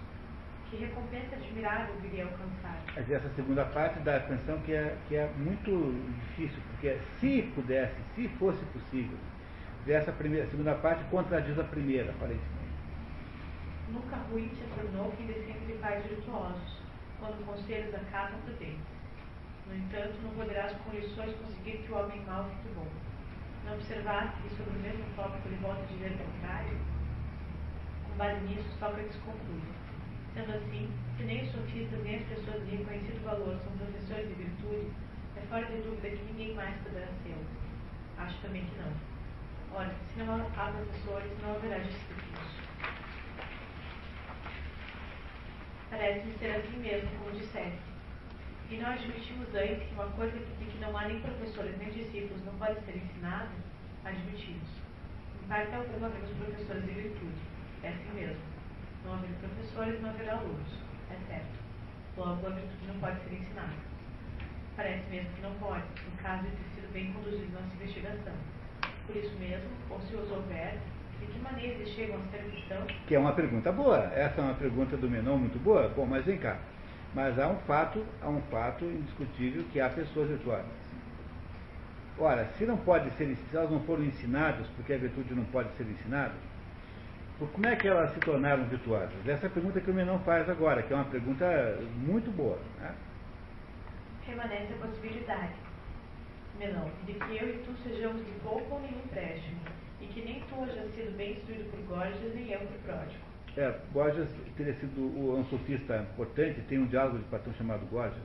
que recompensa admirável viria alcançar. Essa segunda parte dá a atenção que é, que é muito difícil, porque se pudesse, se fosse possível, essa primeira, segunda parte contradiz a primeira, aparentemente. Nunca ruim se tornou quem descende de pais virtuosos, quando conselhos acabam prudentes no entanto, não poderás com lições conseguir que o homem mau fique bom. Não observaste que sobre o mesmo tópico ele volta a dizer o contrário? Com base nisso, Sócrates conclui. Sendo assim, se nem os sofistas nem as pessoas de reconhecido valor são professores de virtude, é fora de dúvida que ninguém mais poderá ser. Acho também que não. Ora, se não há professores, não haverá discípulos. Parece-me ser assim mesmo, como disseste E não admitimos antes que uma coisa que não há nem professores nem discípulos não pode ser ensinada? Admitimos. Em parte alguma havemos professores de virtude. É assim mesmo. Não havendo professores, não haverá alunos. É certo. Logo, a virtude não pode ser ensinada. Parece mesmo que não pode, no caso de ter sido bem conduzido nossa investigação. Por isso mesmo, ou se os houver, de que maneira eles chegam a ser cristãos? Que é uma pergunta boa. Essa é uma pergunta do Menon muito boa. Bom, mas vem cá. Mas há um fato, há um fato indiscutível que há pessoas virtuosas. Ora, se não pode ser, se elas não foram ensinadas, porque a virtude não pode ser ensinada, como é que elas se tornaram virtuosas? Essa é a pergunta que o Menon faz agora, que é uma pergunta muito boa. Né? A possibilidade, Menon, de que eu e tu sejamos de pouco ou nenhum empréstimo, e que nem tu hajas sido bem instruído por Gorgias, nem eu por Pródigo. É, Gorgias teria sido um sofista importante, tem um diálogo de Platão chamado Gorgias.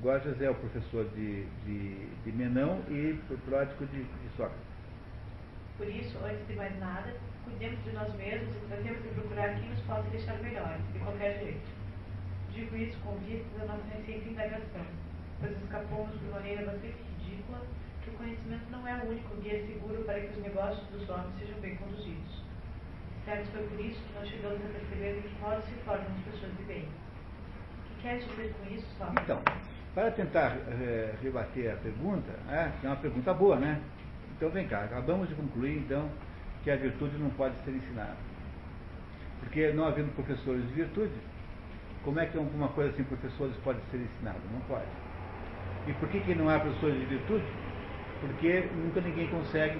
Gorgias é o professor de, de, de Menão e Pródigo de, de Sócrates. Por isso, antes de mais nada, cuidemos de nós mesmos e tratemos de procurar quem nos possa deixar melhores, de qualquer jeito. Digo isso com vista da nossa recente indagação, pois escapamos de maneira bastante ridícula que o conhecimento não é o único guia seguro para que os negócios dos homens sejam bem conduzidos. Certo foi por isso que nós chegamos a perceber que modo se tornam as pessoas de bem. O que quer dizer com isso, Sócrates? Então, para tentar é, rebater a pergunta, é, é uma pergunta boa, né? Então vem cá, acabamos de concluir então que a virtude não pode ser ensinada. Porque não havendo professores de virtude, como é que alguma coisa sem professores pode ser ensinada? Não pode. E por que, que não há professores de virtude? Porque nunca ninguém consegue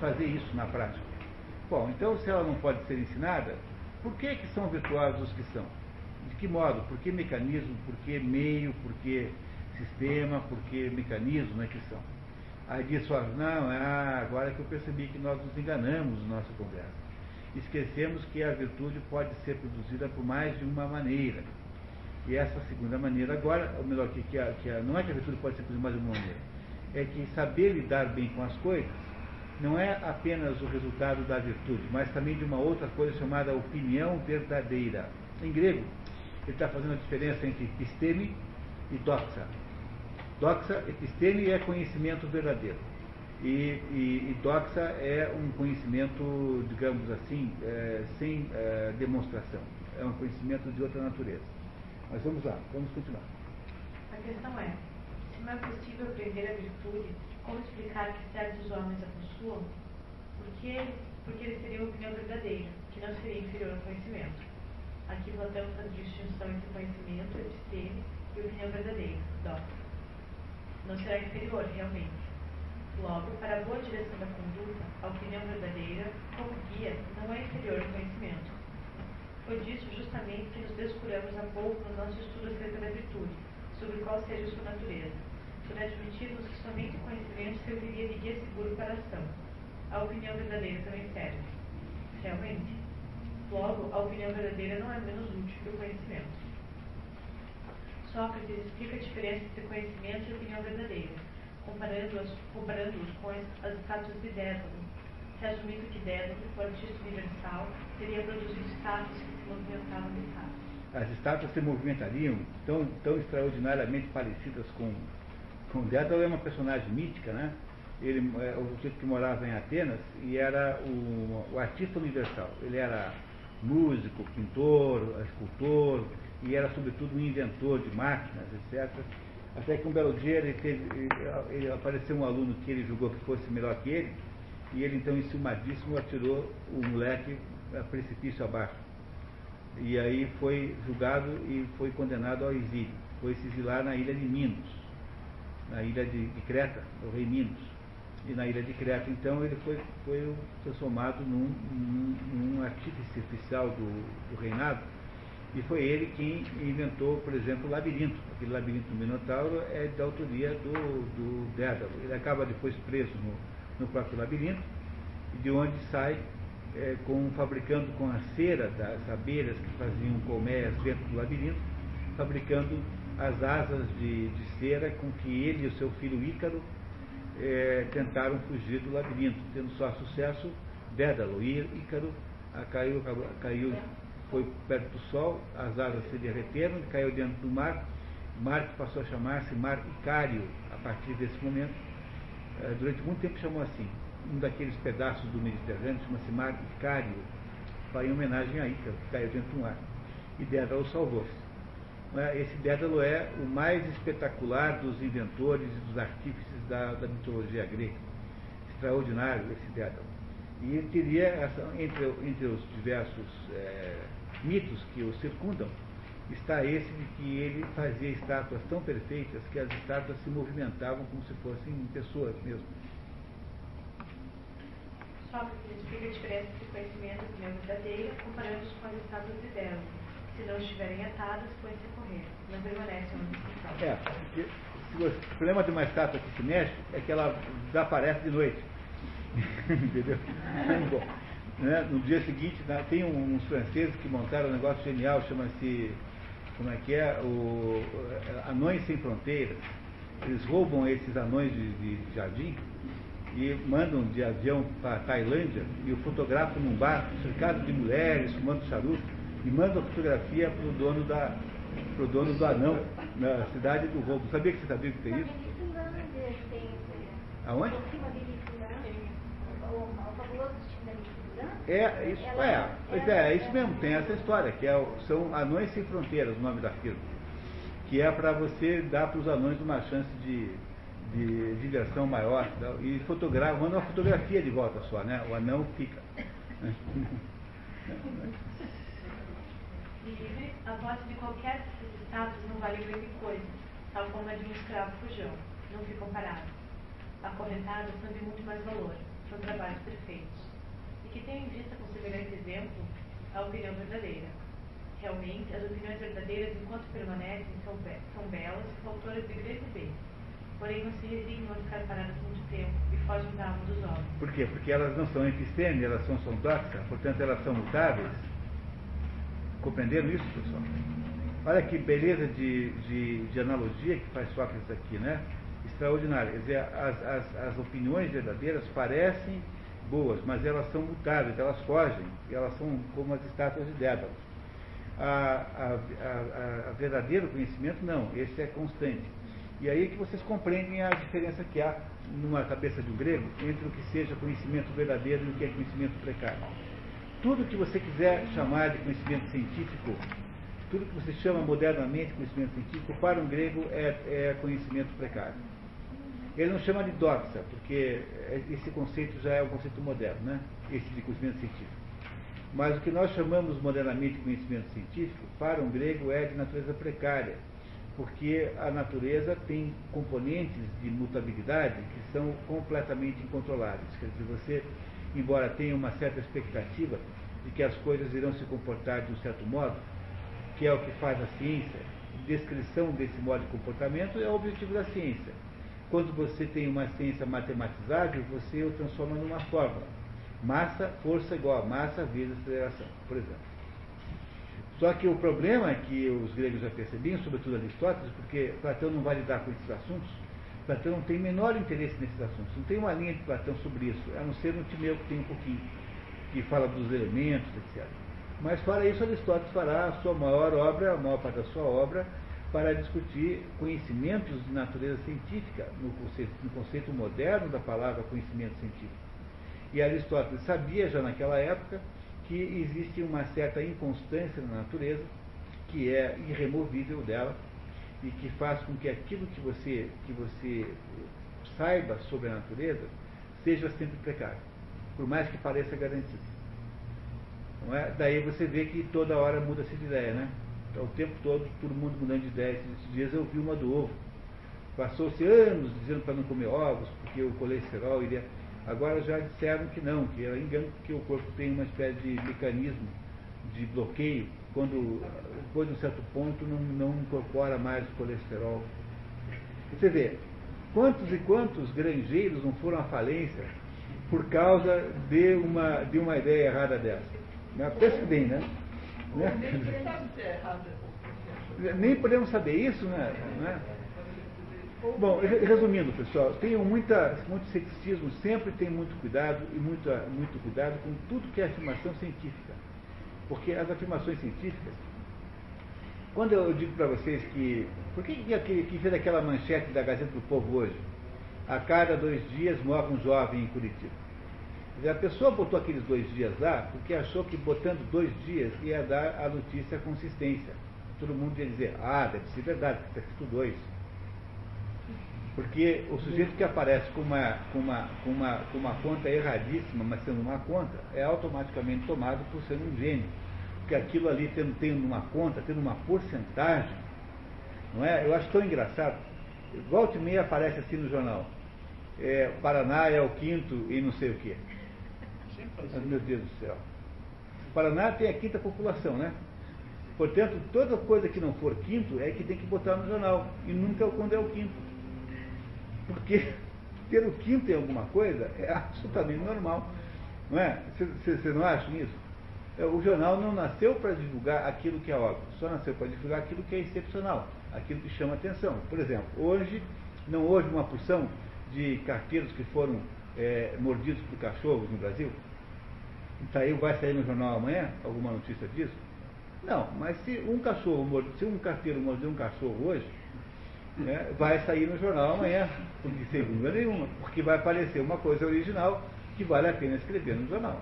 fazer isso na prática. Bom, então se ela não pode ser ensinada, por que, que são virtuosos os que são? De que modo? Por que mecanismo? Por que meio? Por que sistema? Por que mecanismo é que são? Aí diz não, ah, agora que eu percebi que nós nos enganamos no nosso conversa. Esquecemos que a virtude pode ser produzida por mais de uma maneira. E essa segunda maneira agora, ou melhor, que, que, a, que a, não é que a virtude pode ser produzida por mais de uma maneira, é que saber lidar bem com as coisas não é apenas o resultado da virtude, mas também de uma outra coisa chamada opinião verdadeira. Em grego, ele está fazendo a diferença entre episteme e doxa. Doxa, episteme é conhecimento verdadeiro. E, e, e doxa é um conhecimento, digamos assim, é, sem é, demonstração. É um conhecimento de outra natureza. Mas vamos lá, vamos continuar. A questão é, se não é possível aprender a virtude, como explicar que certos homens a possuam? Porque, porque eles teriam opinião verdadeira, que não seria inferior ao conhecimento. Aqui Platão faz distinção entre conhecimento, episteme e opinião verdadeira, doxa. Não será inferior, realmente. Logo, para a boa direção da conduta, a opinião verdadeira, como guia, não é inferior ao conhecimento. Foi disso justamente que nos descuramos há pouco no nosso estudo acerca da virtude, sobre qual seja sua natureza por admitirmos que somente o conhecimento serviria de guia seguro para a ação. A opinião verdadeira também serve. Realmente. Logo, a opinião verdadeira não é menos útil que o conhecimento. Sócrates explica a diferença entre conhecimento e opinião verdadeira, comparando-os comparando com as estátuas de Dédalo, resumindo que Dédalo, o artista universal, teria produzido estátuas que se movimentavam de fato. As estátuas se movimentariam tão, tão extraordinariamente parecidas com o Dédalo é uma personagem mítica, né? Ele é o sujeito que morava em Atenas e era o, o, artista universal. Ele era músico, pintor, escultor e era sobretudo um inventor de máquinas, etc. Até que um belo dia ele, teve, ele apareceu um aluno que ele julgou que fosse melhor que ele e ele então enciumadíssimo atirou o moleque a precipício abaixo. E aí foi julgado e foi condenado ao exílio. Foi se exilar na ilha de Minos na ilha de, de Creta, o rei Minos. E na ilha de Creta, então, ele foi, foi transformado num, num, num artífice oficial do, do, reinado. E foi ele quem inventou, por exemplo, o labirinto. Aquele labirinto do Minotauro é da autoria do, do Dédalo. Ele acaba depois preso no, no próprio labirinto, de onde sai é, com, fabricando com a cera das abelhas que faziam colmeias dentro do labirinto, fabricando as asas de, de cera com que ele e o seu filho Ícaro é, tentaram fugir do labirinto, tendo só sucesso, Dédalo Ícaro caiu, caiu, foi perto do sol, as asas se derreteram, caiu dentro do mar Mar passou a chamar-se Mar Icário a partir desse momento. Eh, durante muito tempo chamou assim. Um daqueles pedaços do Mediterrâneo chama-se Mar Icário, em homenagem a Ícaro, que caiu dentro do mar. E Dédalo salvou-se. É? Esse Dédalo é o mais espetacular dos inventores e dos artífices da, da mitologia grega. Extraordinário esse Dédalo. E teria, essa, entre, entre os diversos é, mitos que o circundam, está esse de que ele fazia estátuas tão perfeitas que as estátuas se movimentavam como se fossem pessoas mesmo. Sócrates explica a diferença entre conhecimento opinião verdadeira comparando-os com as estátuas de Dédalo. Se não estiverem atadas, põem-se a correr, não permanecem onde estão. É, o problema de uma estátua que se mexe é que ela desaparece de noite. (laughs) Entendeu? Bom, né? No dia seguinte, né, tem uns franceses que montaram um negócio genial, chama-se, como é que é? O, Anões Sem Fronteiras. Eles roubam esses anões de, de jardim e mandam de avião para a Tailândia e o fotografam num bar cercado de mulheres, fumando charuto, e mandam a fotografia para o dono, da, pro dono do anão na cidade do roubo. Sabia que você sabia que tem isso? Aonde? É, isso é, pois é, é isso mesmo, tem essa história, que é, são Anões Sem Fronteiras, o nome da firma. Que é para você dar para os anões uma chance de, de diversão maior e fotografa, manda uma fotografia de volta só, né? O anão fica. (laughs) Livre, a posse de qualquer desses estados não vale grande coisa, tal como a de um escravo fujão, não ficam parados. Acorrentados são de muito mais valor, são trabalhos perfeitos que tem em vista com semelhante exemplo a opinião verdadeira. Realmente, as opiniões verdadeiras, enquanto permanecem, são, be são belas, autoras de grande bem. Porém, não se resignam a ficar paradas muito tempo e fogem da alma dos homens. Por quê? Porque elas não são epistêmicas, elas são sondóxicas, portanto, elas são mutáveis. Compreenderam isso, pessoal? Olha que beleza de, de, de analogia que faz Sócrates aqui, né? Extraordinária. Quer dizer, as, as, as opiniões verdadeiras parecem boas, mas elas são mutáveis, elas fogem, elas são como as estátuas de Dédalo. A, a, a, a, verdadeiro conhecimento não, esse é constante. E aí é que vocês compreendem a diferença que há numa cabeça de um grego entre o que seja conhecimento verdadeiro e o que é conhecimento precário. Tudo que você quiser chamar de conhecimento científico, tudo que você chama modernamente conhecimento científico, para um grego é, é conhecimento precário. Ele não chama de doxa, porque esse conceito já é um conceito moderno, né? esse de conhecimento científico. Mas o que nós chamamos modernamente de conhecimento científico, para um grego, é de natureza precária, porque a natureza tem componentes de mutabilidade que são completamente incontroláveis. Quer dizer, você, embora tenha uma certa expectativa de que as coisas irão se comportar de um certo modo, que é o que faz a ciência, descrição desse modo de comportamento é o objetivo da ciência quando você tem uma ciência matematizável, você o transforma numa fórmula. Massa, força igual a massa vezes aceleração, por exemplo. Só que o problema é que os gregos já percebiam, sobretudo Aristóteles, porque Platão não vai lidar com esses assuntos, Platão não tem menor interesse nesses assuntos. Não tem uma linha de Platão sobre isso, a não ser no Timeu que tem um pouquinho, que fala dos elementos, etc. Mas fora isso, Aristóteles fará a sua maior obra, a maior parte da sua obra, para discutir conhecimentos de natureza científica, no conceito, no conceito moderno da palavra conhecimento científico. E Aristóteles sabia já naquela época que existe uma certa inconstância na natureza, que é irremovível dela, e que faz com que aquilo que você, que você saiba sobre a natureza seja sempre precário, por mais que pareça garantido. Não é? Daí você vê que toda hora muda-se de ideia, né? Então, o tempo todo, todo mundo mudando de ideia. Esses dias eu vi uma do ovo. Passou-se anos dizendo para não comer ovos, porque o colesterol iria. Agora já disseram que não, que era engano, porque o corpo tem uma espécie de mecanismo de bloqueio, quando depois de um certo ponto não, não incorpora mais o colesterol. Você vê, quantos e quantos granjeiros não foram à falência por causa de uma, de uma ideia errada dessa? Pensa bem, né? Né? Nem podemos saber isso, né? né? Bom, resumindo, pessoal, tenham muita, muito ceticismo, sempre tem muito cuidado e muito, muito cuidado com tudo que é afirmação científica. Porque as afirmações científicas, Quando eu digo para vocês que. Por que, que, que fez aquela manchete da Gazeta do Povo hoje? A cada dois dias morre um jovem em Curitiba. A pessoa botou aqueles dois dias lá porque achou que botando dois dias ia dar a notícia consistência. Todo mundo ia dizer, ah, deve ser verdade, está escrito dois. Porque o sujeito que aparece com uma, com, uma, com, uma, com uma conta erradíssima, mas sendo uma conta, é automaticamente tomado por ser um gênio. Porque aquilo ali tendo, tendo uma conta, tendo uma porcentagem, não é? Eu acho tão engraçado. Volta e meia aparece assim no jornal. É, Paraná é o quinto e não sei o quê. Mas, meu Deus do céu. O Paraná tem a quinta população, né? Portanto, toda coisa que não for quinto é que tem que botar no jornal. E nunca é quando é o quinto. Porque ter o quinto em alguma coisa é absolutamente normal. Não é? Vocês não acham isso? É, o jornal não nasceu para divulgar aquilo que é óbvio, só nasceu para divulgar aquilo que é excepcional, aquilo que chama atenção. Por exemplo, hoje não houve uma porção de carteiros que foram é, mordidos por cachorros no Brasil? Saiu, vai sair no jornal amanhã alguma notícia disso? Não, mas se um cachorro, se um carteiro morder um cachorro hoje, né, vai sair no jornal amanhã, sem dúvida nenhuma, porque vai aparecer uma coisa original que vale a pena escrever no jornal.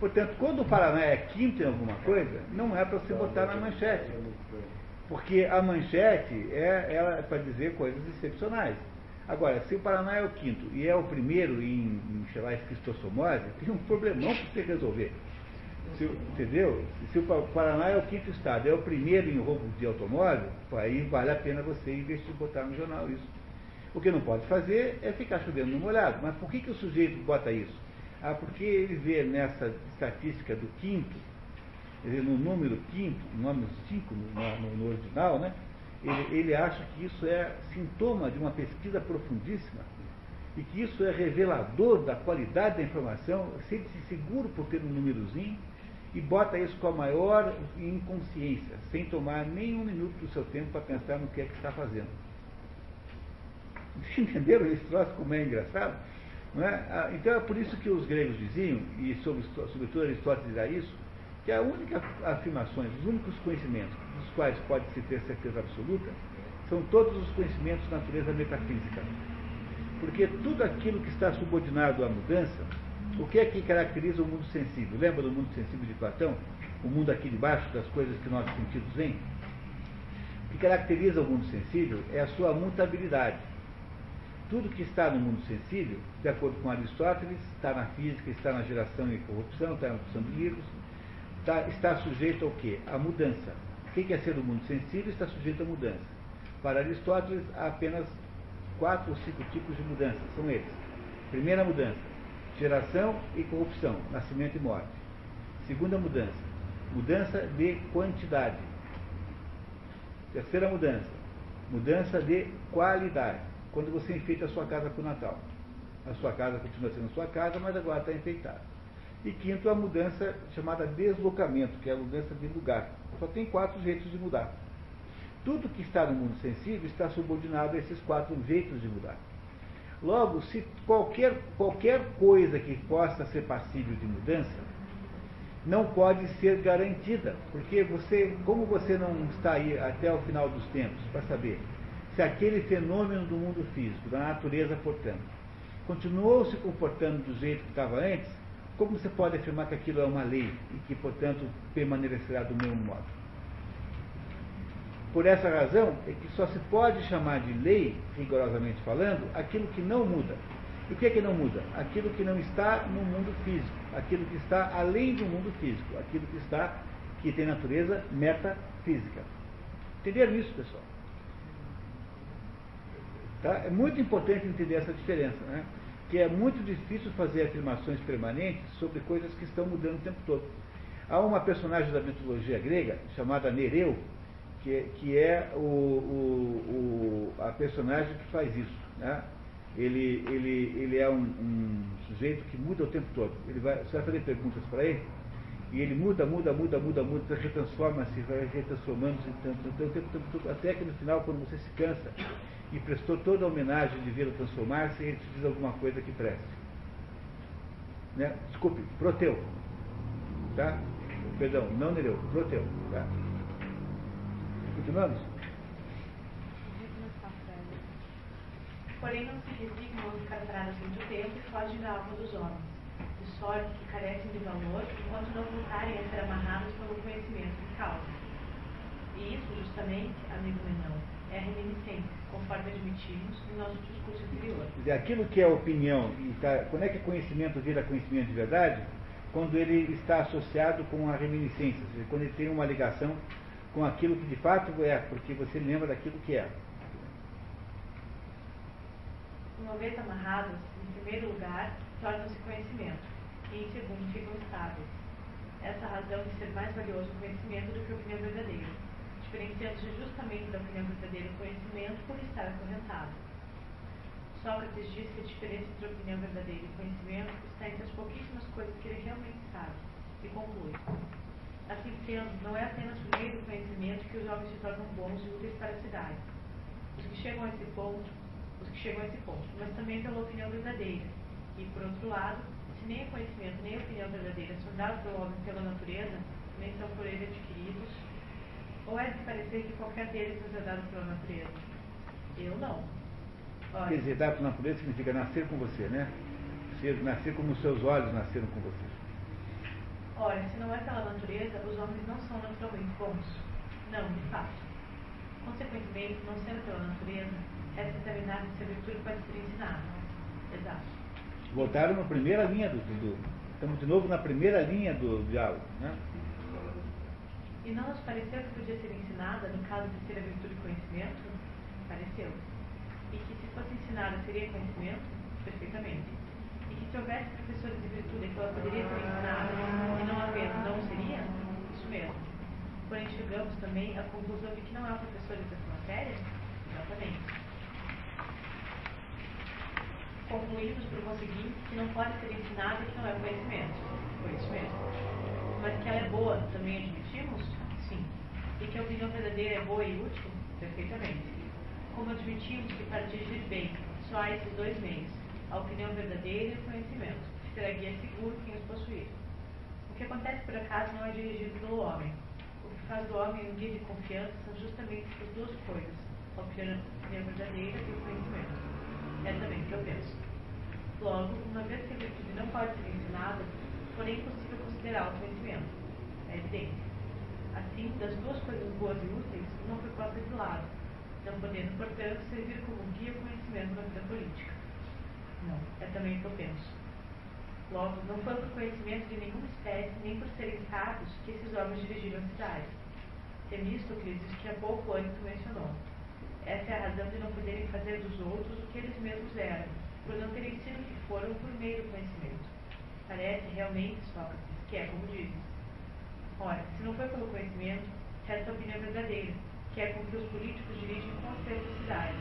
Portanto, quando o Paraná é quinto em alguma coisa, não é para se botar na manchete. Porque a manchete é, ela é para dizer coisas excepcionais. Agora, se o Paraná é o quinto e é o primeiro em, em sei lá, esquistossomose, tem um problemão para você resolver. Se, entendeu? Se o Paraná é o quinto estado, é o primeiro em roubo de automóvel, aí vale a pena você investir botar no jornal isso. O que não pode fazer é ficar chovendo no molhado. Mas por que, que o sujeito bota isso? Ah, porque ele vê nessa estatística do quinto, no número quinto, no número cinco no, no, original, né? Ele, ele acha que isso é sintoma de uma pesquisa profundíssima e que isso é revelador da qualidade da informação, sente-se seguro por ter um númerozinho e bota isso com a maior inconsciência, sem tomar nem um minuto do seu tempo para pensar no que é que está fazendo. (laughs) Entenderam esse troço como é engraçado? É? Ah, então é por isso que os gregos diziam, e sobre, sobretudo Aristóteles dirá isso, que a única afirmações, os únicos conhecimentos dos quais pode-se ter certeza absoluta, são todos os conhecimentos de natureza metafísica. Porque tudo aquilo que está subordinado à mudança, o que é que caracteriza o mundo sensível? Lembra do mundo sensível de Platão? O mundo aqui de baixo, das coisas que nossos sentidos veem? O que caracteriza o mundo sensível é a sua mutabilidade. Tudo que está no mundo sensível, de acordo com Aristóteles, está na física, está na geração e corrupção, está na produção de livros, está, está sujeito ao quê? À mudança. O que é ser o mundo sensível está sujeito à mudança. Para Aristóteles, há apenas quatro ou cinco tipos de mudanças. São eles. Primeira mudança, geração e corrupção, nascimento e morte. Segunda mudança, mudança de quantidade. Terceira mudança, mudança de qualidade. Quando você enfeita a sua casa para o Natal. A sua casa continua sendo sua casa, mas agora está enfeitada. E quinto, a mudança chamada deslocamento, que é a mudança de lugar. Só tem quatro jeitos de mudar. Tudo que está no mundo sensível está subordinado a esses quatro jeitos de mudar. Logo, se qualquer, qualquer coisa que possa ser passível de mudança, não pode ser garantida, porque você, como você não está aí até o final dos tempos para saber se aquele fenômeno do mundo físico, da natureza, portanto, continuou se comportando do jeito que estava antes, como você pode afirmar que aquilo é uma lei e que, portanto, permanecerá do mesmo modo? Por essa razão, é que só se pode chamar de lei, rigorosamente falando, aquilo que não muda. E o que é que não muda? Aquilo que não está no mundo físico, aquilo que está além do mundo físico, aquilo que está, que tem natureza metafísica. Entenderam isso, pessoal? Tá? É muito importante entender essa diferença, né? que é muito difícil fazer afirmações permanentes sobre coisas que estão mudando o tempo todo. Há uma personagem da mitologia grega chamada Nereu, que, que é o, o, o, a personagem que faz isso. Né? Ele, ele, ele é um, um, sujeito que muda o tempo todo. Ele vai, você vai fazer perguntas para ele, e ele muda, muda, muda, muda, muda, retransforma-se, vai retransformando-se, até que no final, quando você se cansa e prestou toda a homenagem de vê-lo transformar-se, ele te diz alguma coisa que preste. Né? Desculpe, Proteu. Tá? Perdão, não Nereu, Proteu. Tá? Continuamos? Porém, não se resignam a ficar paradas muito tempo e fogem da alma dos homens, de sorte que carecem de valor enquanto não voltarem a ser amarrados pelo conhecimento de causa. E isso, justamente, amigo Menão, é a reminiscência, conforme admitimos no nosso discurso anterior. Aquilo que é opinião, tá, quando é que conhecimento vira conhecimento de verdade? Quando ele está associado com a reminiscência, ou seja, quando ele tem uma ligação com aquilo que de fato é, porque você lembra daquilo que é. Uma vez amarrados, em primeiro lugar, tornam-se conhecimento, e em segundo, ficam estáveis. Essa razão de ser mais valioso o conhecimento do que a opinião verdadeira, diferenciando-se justamente da opinião verdadeira o conhecimento por estar acorrentado. Sócrates diz que a diferença entre a opinião verdadeira e o conhecimento está entre as pouquíssimas coisas que ele realmente sabe, e conclui. Assim sendo, não é apenas por meio do conhecimento que os homens se tornam bons e úteis para a cidade. Os que chegam a esse ponto os que chegam a esse ponto, mas também pela opinião verdadeira. E, por outro lado, se nem o conhecimento nem a opinião verdadeira são dados pelo homem pela natureza, nem são por ele adquiridos, ou é de parecer que qualquer deles nos é dado pela natureza? Eu não. Olha, Quer dizer, dado pela natureza significa nascer com você, né? Nascer como os seus olhos nasceram com você. Ora, se não é pela natureza, os homens não são naturalmente bons. Não, de fato. Consequentemente, não sendo pela natureza, essa determinada virtude pode ser ensinada. Exato. Voltaram na primeira linha do, do, Estamos de novo na primeira linha do diálogo. Né? E não nos pareceu que podia ser ensinada no caso de ser a virtude conhecimento? Pareceu. E que se fosse ensinada seria conhecimento? Perfeitamente. E que se houvesse professores de virtude que ela poderia ser ensinada e não havendo, não seria? Isso mesmo. Porém, chegamos também à conclusão de que não há professores dessa matéria? Exatamente concluímos, por conseguinte, que não pode ser ensinada e que não é conhecimento. Por isso mesmo. Mas que ela é boa, também admitimos? Sim. E que a opinião verdadeira é boa e útil? Perfeitamente. Como admitimos que para dirigir bem só há esses dois meios, a opinião verdadeira e o conhecimento, será guia seguro quem os possuir. O que acontece por acaso não é dirigido pelo homem. O que faz do homem um guia de confiança são justamente essas duas coisas, a opinião verdadeira e o conhecimento. É também o que eu penso. Logo, uma vez que a virtude não pode ser ensinada, porém é possível considerar o conhecimento. É evidente. Assim, das duas coisas boas e úteis, uma foi posta de lado, não podendo, portanto, servir como guia o conhecimento na vida política. Não, é também o. Logo, não foi por conhecimento de nenhuma espécie, nem por serem sábios, que esses homens dirigiram a cidade. Temístocles, que há pouco antes mencionou. Essa é a razão de não poderem fazer dos outros o que eles mesmos eram, por não terem sido o que foram por meio do conhecimento. Parece realmente, Sócrates, que é como dizes. Ora, se não foi pelo conhecimento, resta a opinião verdadeira, que é com que os políticos dirigem com acerto a cidade,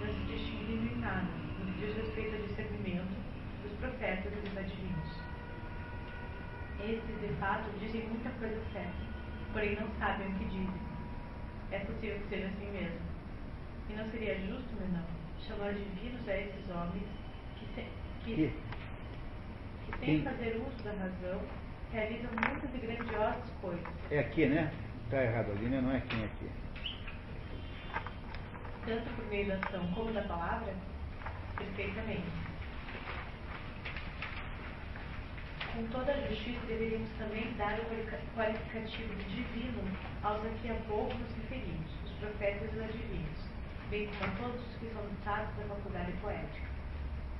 não se distinguindo em nada, diz respeito ao discernimento dos profetas e dos adivinhos. Estes, de fato, dizem muita coisa certa, porém não sabem o que dizem. É possível que seja assim mesmo. E não seria justo, Menão, chamar divinos a esses homens que, que, que, que sem fazer uso da razão, realizam muitas e grandiosas coisas. É aqui, né? Está errado ali, né? Não é aqui, é aqui. Tanto por meio da ação como da palavra? Perfeitamente. Com toda a justiça, deveríamos também dar o qualificativo divino aos a que há pouco nos referimos, os profetas e os adivinhos, bem como a todos os que são dotados da faculdade poética.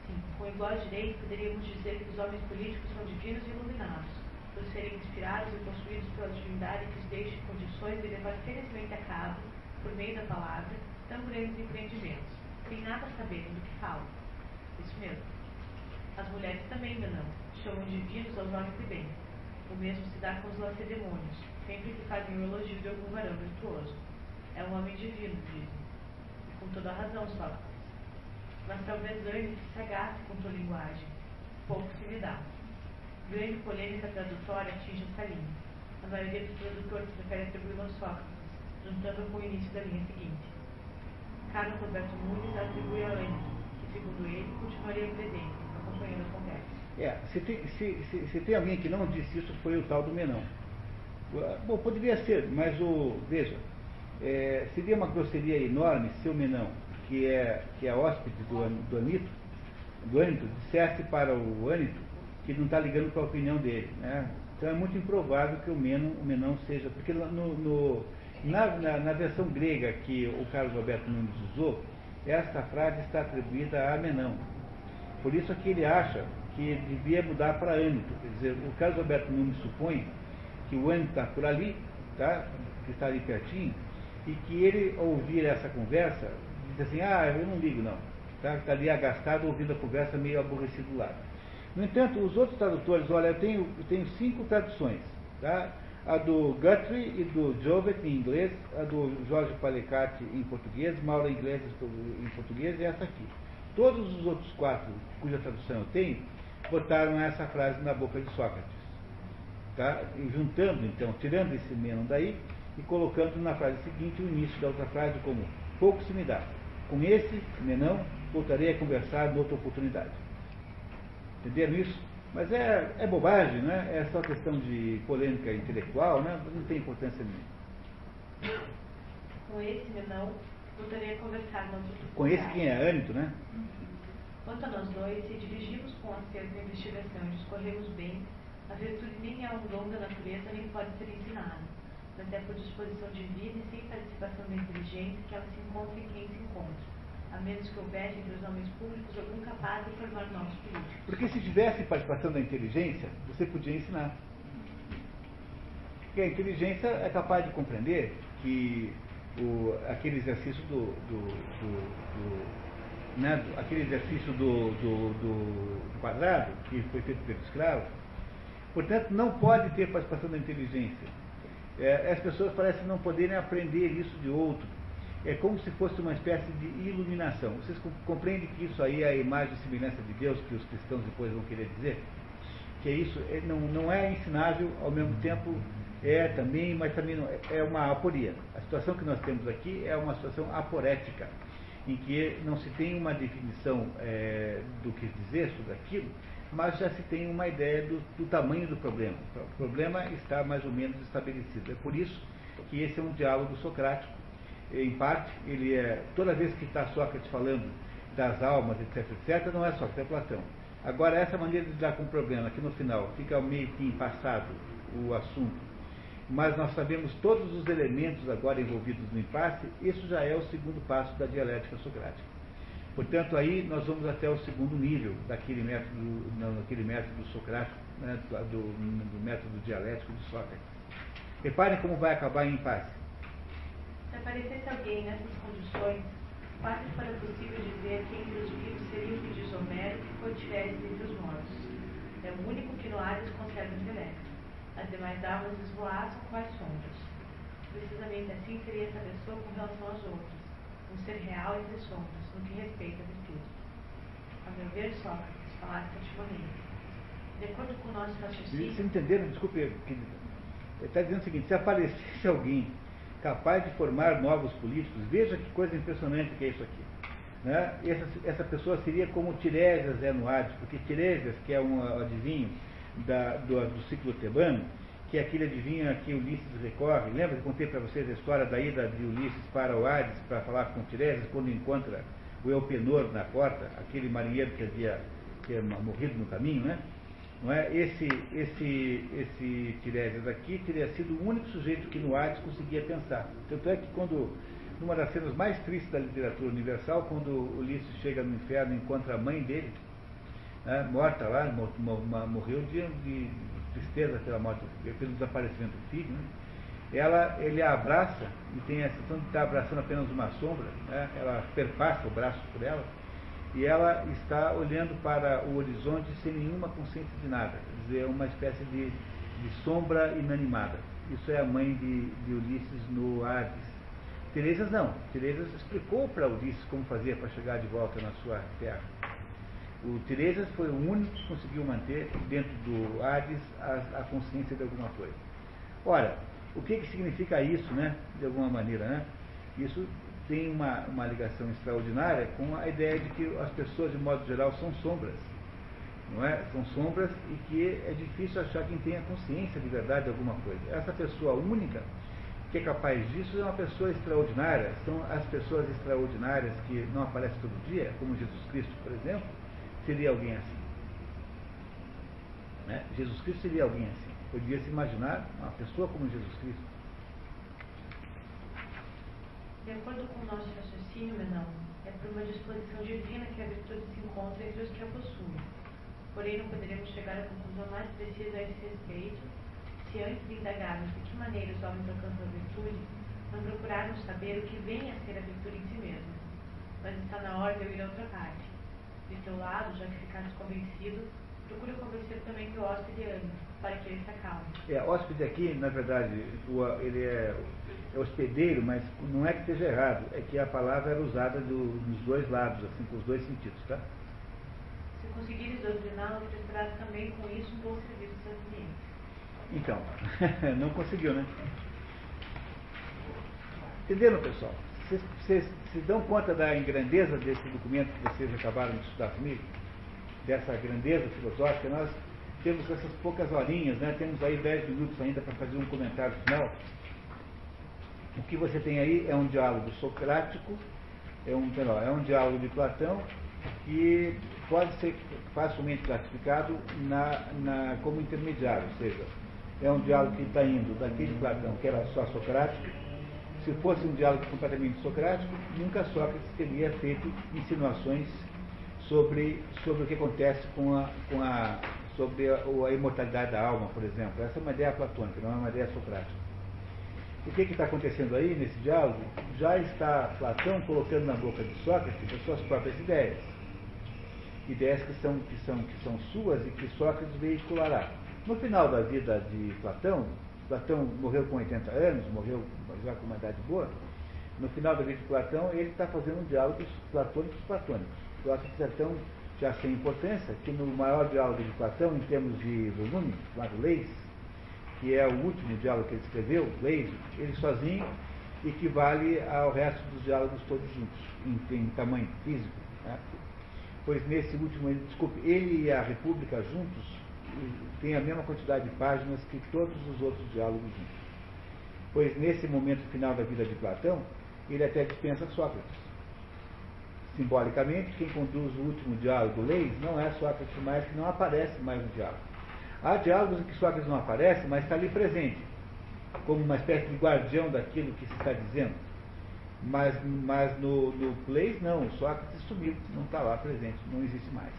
Sim, com igual direito, poderíamos dizer que os homens políticos são divinos e iluminados, por serem inspirados e possuídos pela divindade que os deixe condições de levar felizmente a cabo, por meio da palavra, tão grandes empreendimentos, sem nada saberem do que falam. Isso mesmo. As mulheres também não, chamam divinos aos homens de bem. O mesmo se dá com os lacedemônios, sempre que fazem o elogio de algum varão virtuoso. É um homem divino, dizem. E com toda a razão, Sócrates mas talvez antes se agasse com tua linguagem. Pouco se lhe dá. Grande polêmica tradutória atinge essa linha. A maioria dos tradutores prefere atribuí-la a Sócrates, juntando com o início da linha seguinte. Carlos Roberto Nunes atribui a Anne, que, segundo ele, continuaria presente, acompanhando a conversa. É, se tem, se, se, se tem alguém que não disse isso, foi o tal do Menão. Bom, poderia ser, mas o. Veja, É, seria uma grosseria enorme se o Menão, que é, que é hóspede do, do Anito, do Anito, dissesse para o Anito que não está ligando para a opinião dele. Né? Então é muito improvável que o Menão, o Menão seja. Porque no, no na, na, na, versão grega que o Carlos Alberto Nunes usou, esta frase está atribuída a Menão. Por isso é que ele acha que devia mudar para âmbito. Quer dizer, o Carlos Alberto Nunes supõe que o âmbito está por ali, tá? que está ali pertinho, e que ele ouvir essa conversa, diz assim, ah, eu não ligo não. Está tá ali agastado ouvindo a conversa meio aborrecido do lado. No entanto, os outros tradutores, olha, eu tenho, eu tenho cinco traduções. Tá? A do Guthrie e do Jovet em inglês, a do Jorge Palecati em português, Maura Inglês em português e essa aqui. Todos os outros quatro, cuja tradução eu tenho, botaram essa frase na boca de Sócrates. Tá? E juntando, então, tirando esse menos daí e colocando na frase seguinte o início da outra frase como pouco se me dá. Com esse, menão, voltarei a conversar noutra oportunidade. Entenderam isso? Mas é, é bobagem, né? É só questão de polêmica intelectual, né? Não tem importância nenhuma. Com esse, não, gostaria de conversar Com esse quem é âmbito, né? Quanto a nós dois, se dirigimos com acerto à investigação e discorremos bem, a virtude nem é um dom da natureza nem pode ser ensinada, mas é por disposição de vida e sem participação da inteligência que ela se encontra em quem se encontra a menos que houvesse entre os homens públicos algum capaz de formar novos políticos. Porque se tivesse participação da inteligência, você podia ensinar. Porque a inteligência é capaz de compreender que o, aquele exercício do, do, do, do né, aquele exercício do, do, do, quadrado que foi feito pelo escravo, portanto, não pode ter participação da inteligência. É, as pessoas parecem não poderem aprender isso de outro é como se fosse uma espécie de iluminação. Vocês compreendem que isso aí é a imagem e semelhança de Deus que os cristãos depois vão querer dizer? Que é isso é, não, não é ensinável, ao mesmo tempo é também, mas também não, é uma aporia. A situação que nós temos aqui é uma situação aporética, em que não se tem uma definição é, do que dizer sobre aquilo, mas já se tem uma ideia do, do tamanho do problema. O problema está mais ou menos estabelecido. É por isso que esse é um diálogo socrático em parte, ele é, toda vez que está Sócrates falando das almas, etc, etc, não é Sócrates, é Platão. Agora, essa maneira de lidar com o problema, que no final fica meio que passado o assunto, mas nós sabemos todos os elementos agora envolvidos no impasse, isso já é o segundo passo da dialética socrática. Portanto, aí nós vamos até o segundo nível daquele método, daquele método socrático, né, do, do método dialético de Sócrates. Reparem como vai acabar em impasse. Se aparecesse alguém nessas condições, quase fora possível dizer que entre os vivos seria o que diz Homero que foi tivesse entre os mortos. É o único que no Hades conserva intelecto. As demais almas esvoaçam com as sombras. Precisamente assim seria essa pessoa com relação às outras, um ser real entre sombras, no que respeita a virtude. A meu ver, Sócrates, falaste cativamente. De acordo com o nosso raciocínio. Vocês entenderam? Desculpe, ele está dizendo o seguinte: se aparecesse alguém capaz de formar novos políticos. Veja que coisa impressionante que é isso aqui. Né? Essa, essa pessoa seria como Tiresias é no Hades, porque Tiresias, que é um adivinho da, do, do ciclo tebano, que é aquele adivinho que Ulisses recorre. Lembra que eu contei para vocês a história da ida de Ulisses para o Hades para falar com Tiresias, quando encontra o Elpenor na porta, aquele marinheiro que havia, que havia morrido no caminho, né? Não é? Esse, esse, esse Tiresias aqui teria sido o único sujeito que no Hades conseguia pensar. Tanto é que quando, numa das cenas mais tristes da literatura universal, quando Ulisses chega no inferno e encontra a mãe dele, né, morta lá, morreu de, de, tristeza pela morte, pelo desaparecimento do filho, né? ela, ele a abraça e tem a sensação de estar abraçando apenas uma sombra, né? ela perpassa o braço por ela, e ela está olhando para o horizonte sem nenhuma consciência de nada, quer dizer, é uma espécie de, de sombra inanimada. Isso é a mãe de, de Ulisses no Hades. Teresa não. Teresa explicou para Ulisses como fazia para chegar de volta na sua terra. O Teresa foi o único que conseguiu manter dentro do Hades a, a consciência de alguma coisa. Ora, o que, que significa isso, né? De alguma maneira, né? Isso tem uma, uma ligação extraordinária com a ideia de que as pessoas, de modo geral, são sombras. Não é? São sombras e que é difícil achar quem tenha consciência de verdade de alguma coisa. Essa pessoa única que é capaz disso é uma pessoa extraordinária. São as pessoas extraordinárias que não aparecem todo dia, como Jesus Cristo, por exemplo, seria alguém assim. Né? Jesus Cristo seria alguém assim. Podia se imaginar uma pessoa como Jesus Cristo. De acordo com o nosso raciocínio, Menão, é por uma disposição divina que a virtude se encontra entre os que a possuem. Porém, não poderemos chegar à conclusão mais precisa a esse respeito se antes de indagarmos de que maneira os homens alcançam a virtude, não procurarmos saber o que vem a ser a virtude em si mesma. Mas está na hora de eu ir a outra parte. De teu lado, já que ficaste convencido, procura convencer também teu hóspede ânimo, para que ele se acalme. É, hóspede aqui, na verdade, ele é hospedeiro, mas não é que esteja errado, é que a palavra era usada do, dos dois lados, assim, com os dois sentidos, tá? Se conseguires doutriná-lo, prestarás também com isso um bom serviço aos clientes. Então, (laughs) não conseguiu, né? Entenderam, pessoal? Vocês, vocês se dão conta da grandeza desse documento que vocês acabaram de estudar comigo? Dessa grandeza filosófica? Nós temos essas poucas horinhas, né? Temos aí dez minutos ainda para fazer um comentário final. O que você tem aí é um diálogo socrático, é um, é um diálogo de Platão, que pode ser facilmente classificado na, na, como intermediário, ou seja, é um diálogo que está indo daquele Platão que era só socrático. Se fosse um diálogo completamente socrático, nunca Sócrates teria feito insinuações sobre, sobre o que acontece com a, com a, sobre a, a imortalidade da alma, por exemplo. Essa é uma ideia platônica, não é uma ideia socrática. O que está acontecendo aí nesse diálogo? Já está Platão colocando na boca de Sócrates as suas próprias ideias. Ideias que são, que são, que são suas e que Sócrates veiculará. No final da vida de Platão, Platão morreu com 80 anos, morreu já com uma idade boa, no final da vida de Platão, ele está fazendo diálogos platônicos platônicos. Sócrates é tão já sem importância que no maior diálogo de Platão, em termos de volume, chamado Leis, que é o último diálogo que ele escreveu, Leis, ele sozinho equivale ao resto dos diálogos todos juntos, em, em tamanho físico. Né? Pois nesse último, desculpe, ele e a República juntos tem a mesma quantidade de páginas que todos os outros diálogos juntos. Pois nesse momento final da vida de Platão, ele até dispensa Sócrates. Simbolicamente, quem conduz o último diálogo, Leis, não é Sócrates mais, que não aparece mais no diálogo. Há diálogos em que Sócrates não aparece, mas está ali presente, como uma espécie de guardião daquilo que se está dizendo. Mas, mas no, no Leis, não, Sócrates sumiu, não está lá presente, não existe mais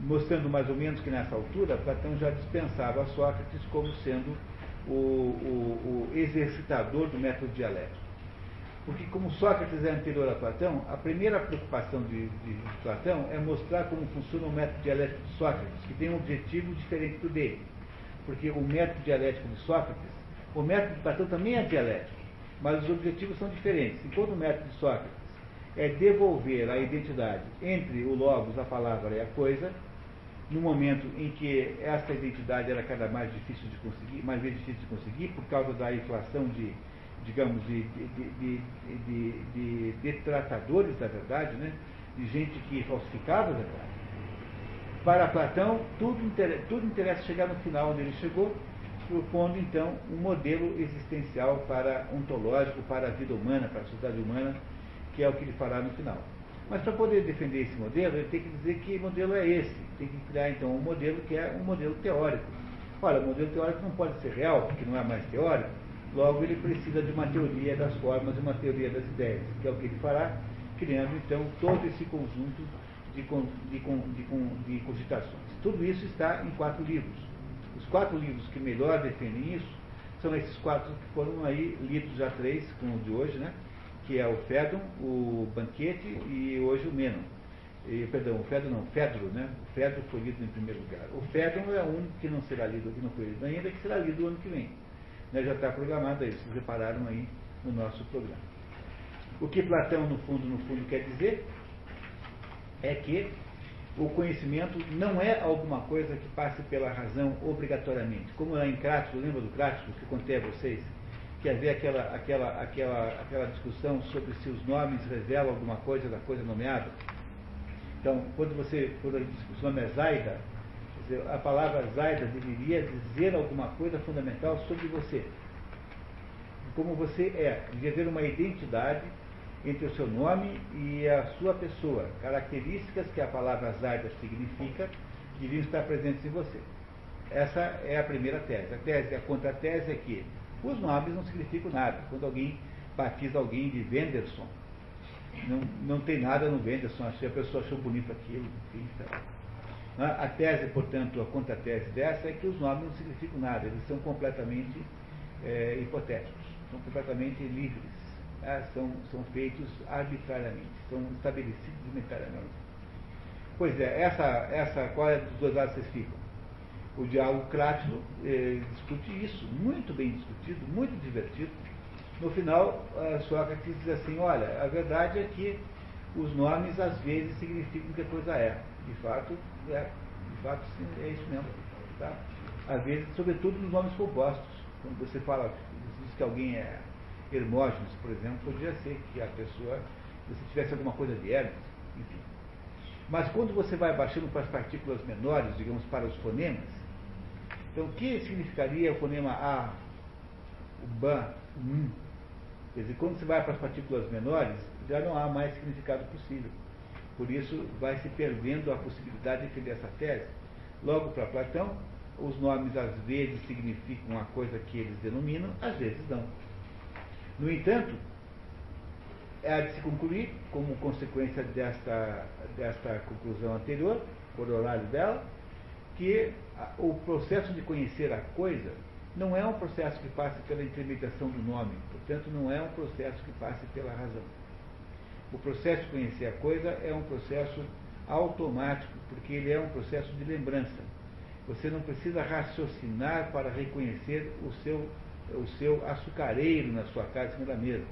mostrando mais ou menos que nessa altura Platão já dispensava Sócrates como sendo o, o, o exercitador do método dialético. Porque como Sócrates é anterior a Platão, a primeira preocupação de, de, Platão é mostrar como funciona o método dialético de Sócrates, que tem um objetivo diferente do dele. Porque o método dialético de Sócrates, o método de Platão também é dialético, mas os objetivos são diferentes. Enquanto o método de Sócrates é devolver a identidade entre o logos, a palavra e a coisa, no momento em que essa identidade era cada mais difícil de conseguir, mais difícil de conseguir, por causa da inflação de, digamos, de, de, de, de, detratadores da verdade, né? de gente que falsificava a verdade. Para Platão, tudo, tudo interessa chegar no final onde ele chegou, propondo então um modelo existencial para ontológico, para a vida humana, para a sociedade humana, que é o que ele fará no final. Mas para poder defender esse modelo, ele tem que dizer que modelo é esse. Tem que criar então um modelo que é um modelo teórico. Olha, o modelo teórico não pode ser real, porque não é mais teórico, logo ele precisa de uma teoria das formas e uma teoria das ideias, que é o que ele fará, criando então todo esse conjunto de, de, de, de cogitações. Tudo isso está em quatro livros. Os quatro livros que melhor defendem isso são esses quatro que foram aí lidos já três, como o de hoje, né? que é o Fédon, o Banquete e hoje o Menon. E, perdão, o Fédon não, Fedro, né? O Fedro foi lido em primeiro lugar. O Fédon é único que não será lido, que não foi lido ainda, que será lido o ano que vem. Né? Já está programado aí, vocês repararam aí no nosso programa. O que Platão, no fundo, no fundo, quer dizer é que o conhecimento não é alguma coisa que passe pela razão obrigatoriamente. Como é em Crático, lembra do Crático que contei a vocês? que havia aquela, aquela, aquela, aquela discussão sobre se os nomes revelam alguma coisa da coisa nomeada. Então, quando você, quando o nome é Zaida, a palavra Zaida deveria dizer alguma coisa fundamental sobre você. como você é, devia haver uma identidade entre o seu nome e a sua pessoa. Características que a palavra Zaida significa deviam estar presentes em você. Essa é a primeira tese. A tese, a contra-tese é que os nomes não significam nada. Quando alguém batiza alguém de Wenderson, não, não tem nada no Wenderson, a pessoa achou bonito aquilo, enfim, tá. A tese, portanto, a contra-tese dessa é que os nomes não significam nada, eles são completamente é, hipotéticos, são completamente livres, né? são, são feitos arbitrariamente, são estabelecidos arbitrariamente. Pois é, essa, essa, qual é dos dois lados vocês ficam? O diálogo clássico eh, discute isso, muito bem discutido, muito divertido. No final, Sócrates diz assim, olha, a verdade é que os nomes às vezes significam que a coisa é. De fato, é, de fato sim, é isso mesmo. Tá? Às vezes, sobretudo nos nomes compostos. Quando você fala, diz que alguém é Hermógenes, por exemplo, podia ser que a pessoa, se tivesse alguma coisa de Hermes, enfim. Mas quando você vai baixando para as partículas menores, digamos, para os fonemas, então o que significaria o fonema A, o BAN, o M? Quer dizer, quando você vai para as partículas menores, já não há mais significado possível. Por isso, vai se perdendo a possibilidade de defender essa tese. Logo, para Platão, os nomes às vezes significam a coisa que eles denominam, às vezes não. No entanto, é de se concluir, como consequência desta, desta conclusão anterior, corolário dela, que o processo de conhecer a coisa não é um processo que passe pela intermediação do nome, portanto, não é um processo que passe pela razão. O processo de conhecer a coisa é um processo automático, porque ele é um processo de lembrança. Você não precisa raciocinar para reconhecer o seu, o seu açucareiro na sua casa em cima da mesa.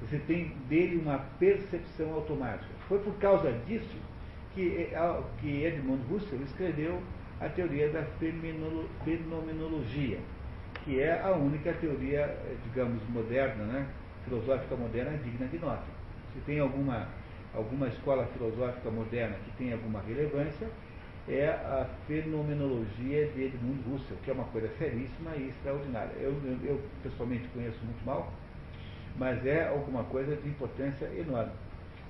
Você tem dele uma percepção automática. Foi por causa disso que, que Edmund Husserl escreveu a teoria da fenomenologia, que é a única teoria, digamos, moderna, né, filosófica moderna digna de nota. Se tem alguma, alguma escola filosófica moderna que tem alguma relevância, é a fenomenologia de Edmund Husserl, que é uma coisa seríssima e extraordinária. Eu, eu, eu pessoalmente conheço muito mal, mas é alguma coisa de importância enorme.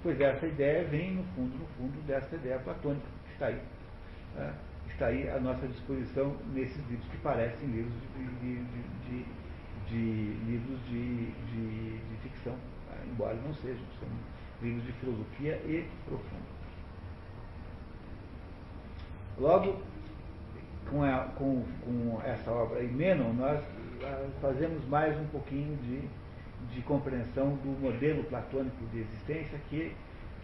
Pois essa ideia vem, no fundo, no fundo, dessa ideia platônica, que está aí. Né? Está aí à nossa disposição nesses livros que parecem livros de, de, de, de livros de, ficção, tá? Embora não sejam, são livros de filosofia e profundo. Logo, com, a, com, com essa obra aí, Menon, nós ah, fazemos mais um pouquinho de, de compreensão do modelo platônico de existência, que,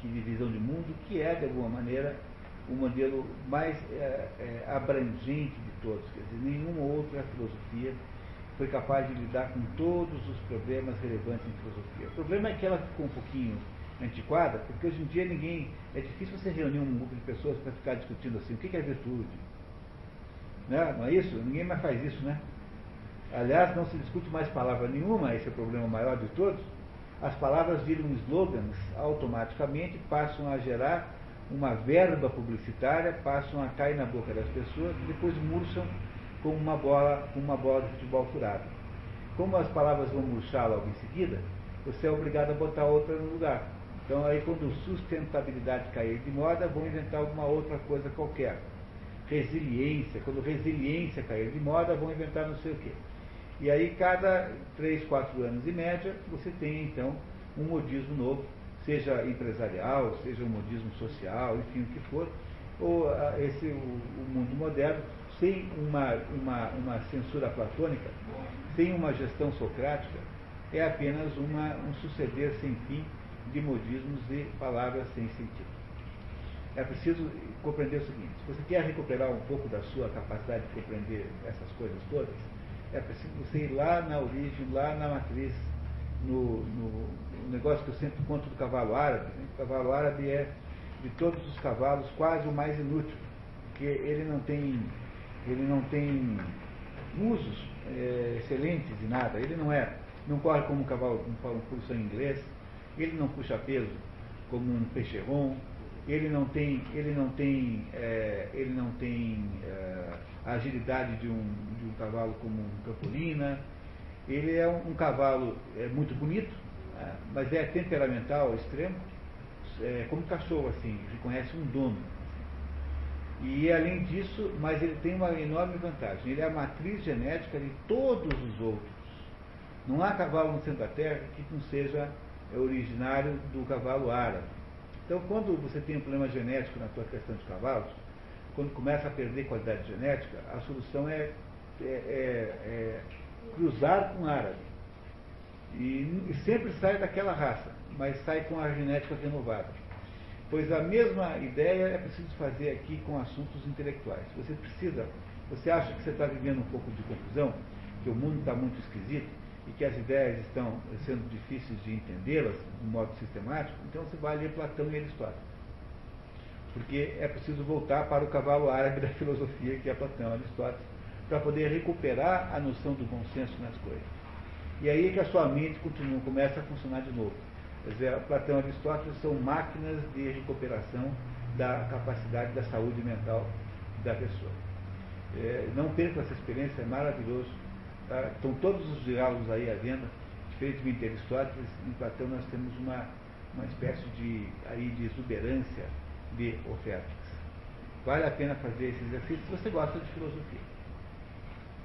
que de visão de mundo, que é, de alguma maneira, o modelo mais é, é, abrangente de todos. Quer dizer, nenhuma outra filosofia foi capaz de lidar com todos os problemas relevantes em filosofia. O problema é que ela ficou um pouquinho antiquada, porque hoje em dia ninguém. É difícil você reunir um grupo de pessoas para ficar discutindo assim, o que é virtude? Né? Não é isso? Ninguém mais faz isso, né? Aliás, não se discute mais palavra nenhuma, esse é o problema maior de todos. As palavras viram slogans automaticamente, passam a gerar uma verba publicitária, passam a cair na boca das pessoas e depois murcham como uma bola, uma bola de futebol furada. Como as palavras vão murchar logo em seguida, você é obrigado a botar outra no lugar. Então aí quando sustentabilidade cair de moda, vão inventar alguma outra coisa qualquer. Resiliência, quando resiliência cair de moda, vão inventar não sei o quê. E aí cada três, quatro anos em média, você tem então um modismo novo, seja empresarial, seja um modismo social, enfim, o que for, ou ah, esse o, o mundo moderno, sem uma, uma, uma censura platônica, sem uma gestão socrática, é apenas uma, um suceder sem fim de modismos e palavras sem sentido. É preciso compreender o seguinte: se você quer recuperar um pouco da sua capacidade de compreender essas coisas todas, é preciso você ir lá na origem, lá na matriz, no, no negócio que eu sempre conto do cavalo árabe. Né? O cavalo árabe é, de todos os cavalos, quase o mais inútil, porque ele não tem, ele não tem usos é, excelentes de nada. Ele não é, não corre como um cavalo, como um pulso em inglês, ele não puxa peso como um peixerron, ele não tem, ele não tem, é, ele não tem é, a agilidade de um, de um cavalo como um campolina, Ele é um, um cavalo é, muito bonito, é, mas é temperamental extremo, é, como cachorro, assim, reconhece um dono. E além disso, mas ele tem uma enorme vantagem. Ele é a matriz genética de todos os outros. Não há cavalo no centro da Terra que não seja originário do cavalo árabe. Então, quando você tem um problema genético na tua questão de cavalos, quando começa a perder qualidade genética, a solução é, é, é, é cruzar com árabe. E, e sempre sai daquela raça, mas sai com a genética renovada. Pois a mesma ideia é preciso fazer aqui com assuntos intelectuais. Você precisa, você acha que você está vivendo um pouco de confusão, que o mundo está muito esquisito e que as ideias estão sendo difíceis de entendê-las de modo sistemático, então você vai ler Platão e Aristóteles. Porque é preciso voltar para o cavalo árabe da filosofia, que é Platão e Aristóteles, para poder recuperar a noção do bom senso nas coisas. E aí é que a sua mente continua, começa a funcionar de novo. Quer dizer, Platão e Aristóteles são máquinas de recuperação da capacidade da saúde mental da pessoa. É, não perca essa experiência, é maravilhoso. Tá? Estão todos os diálogos aí à venda, diferentemente de Aristóteles, em Platão nós temos uma, uma espécie de, aí, de exuberância de ofertas. Vale a pena fazer esse exercício se você gosta de filosofia.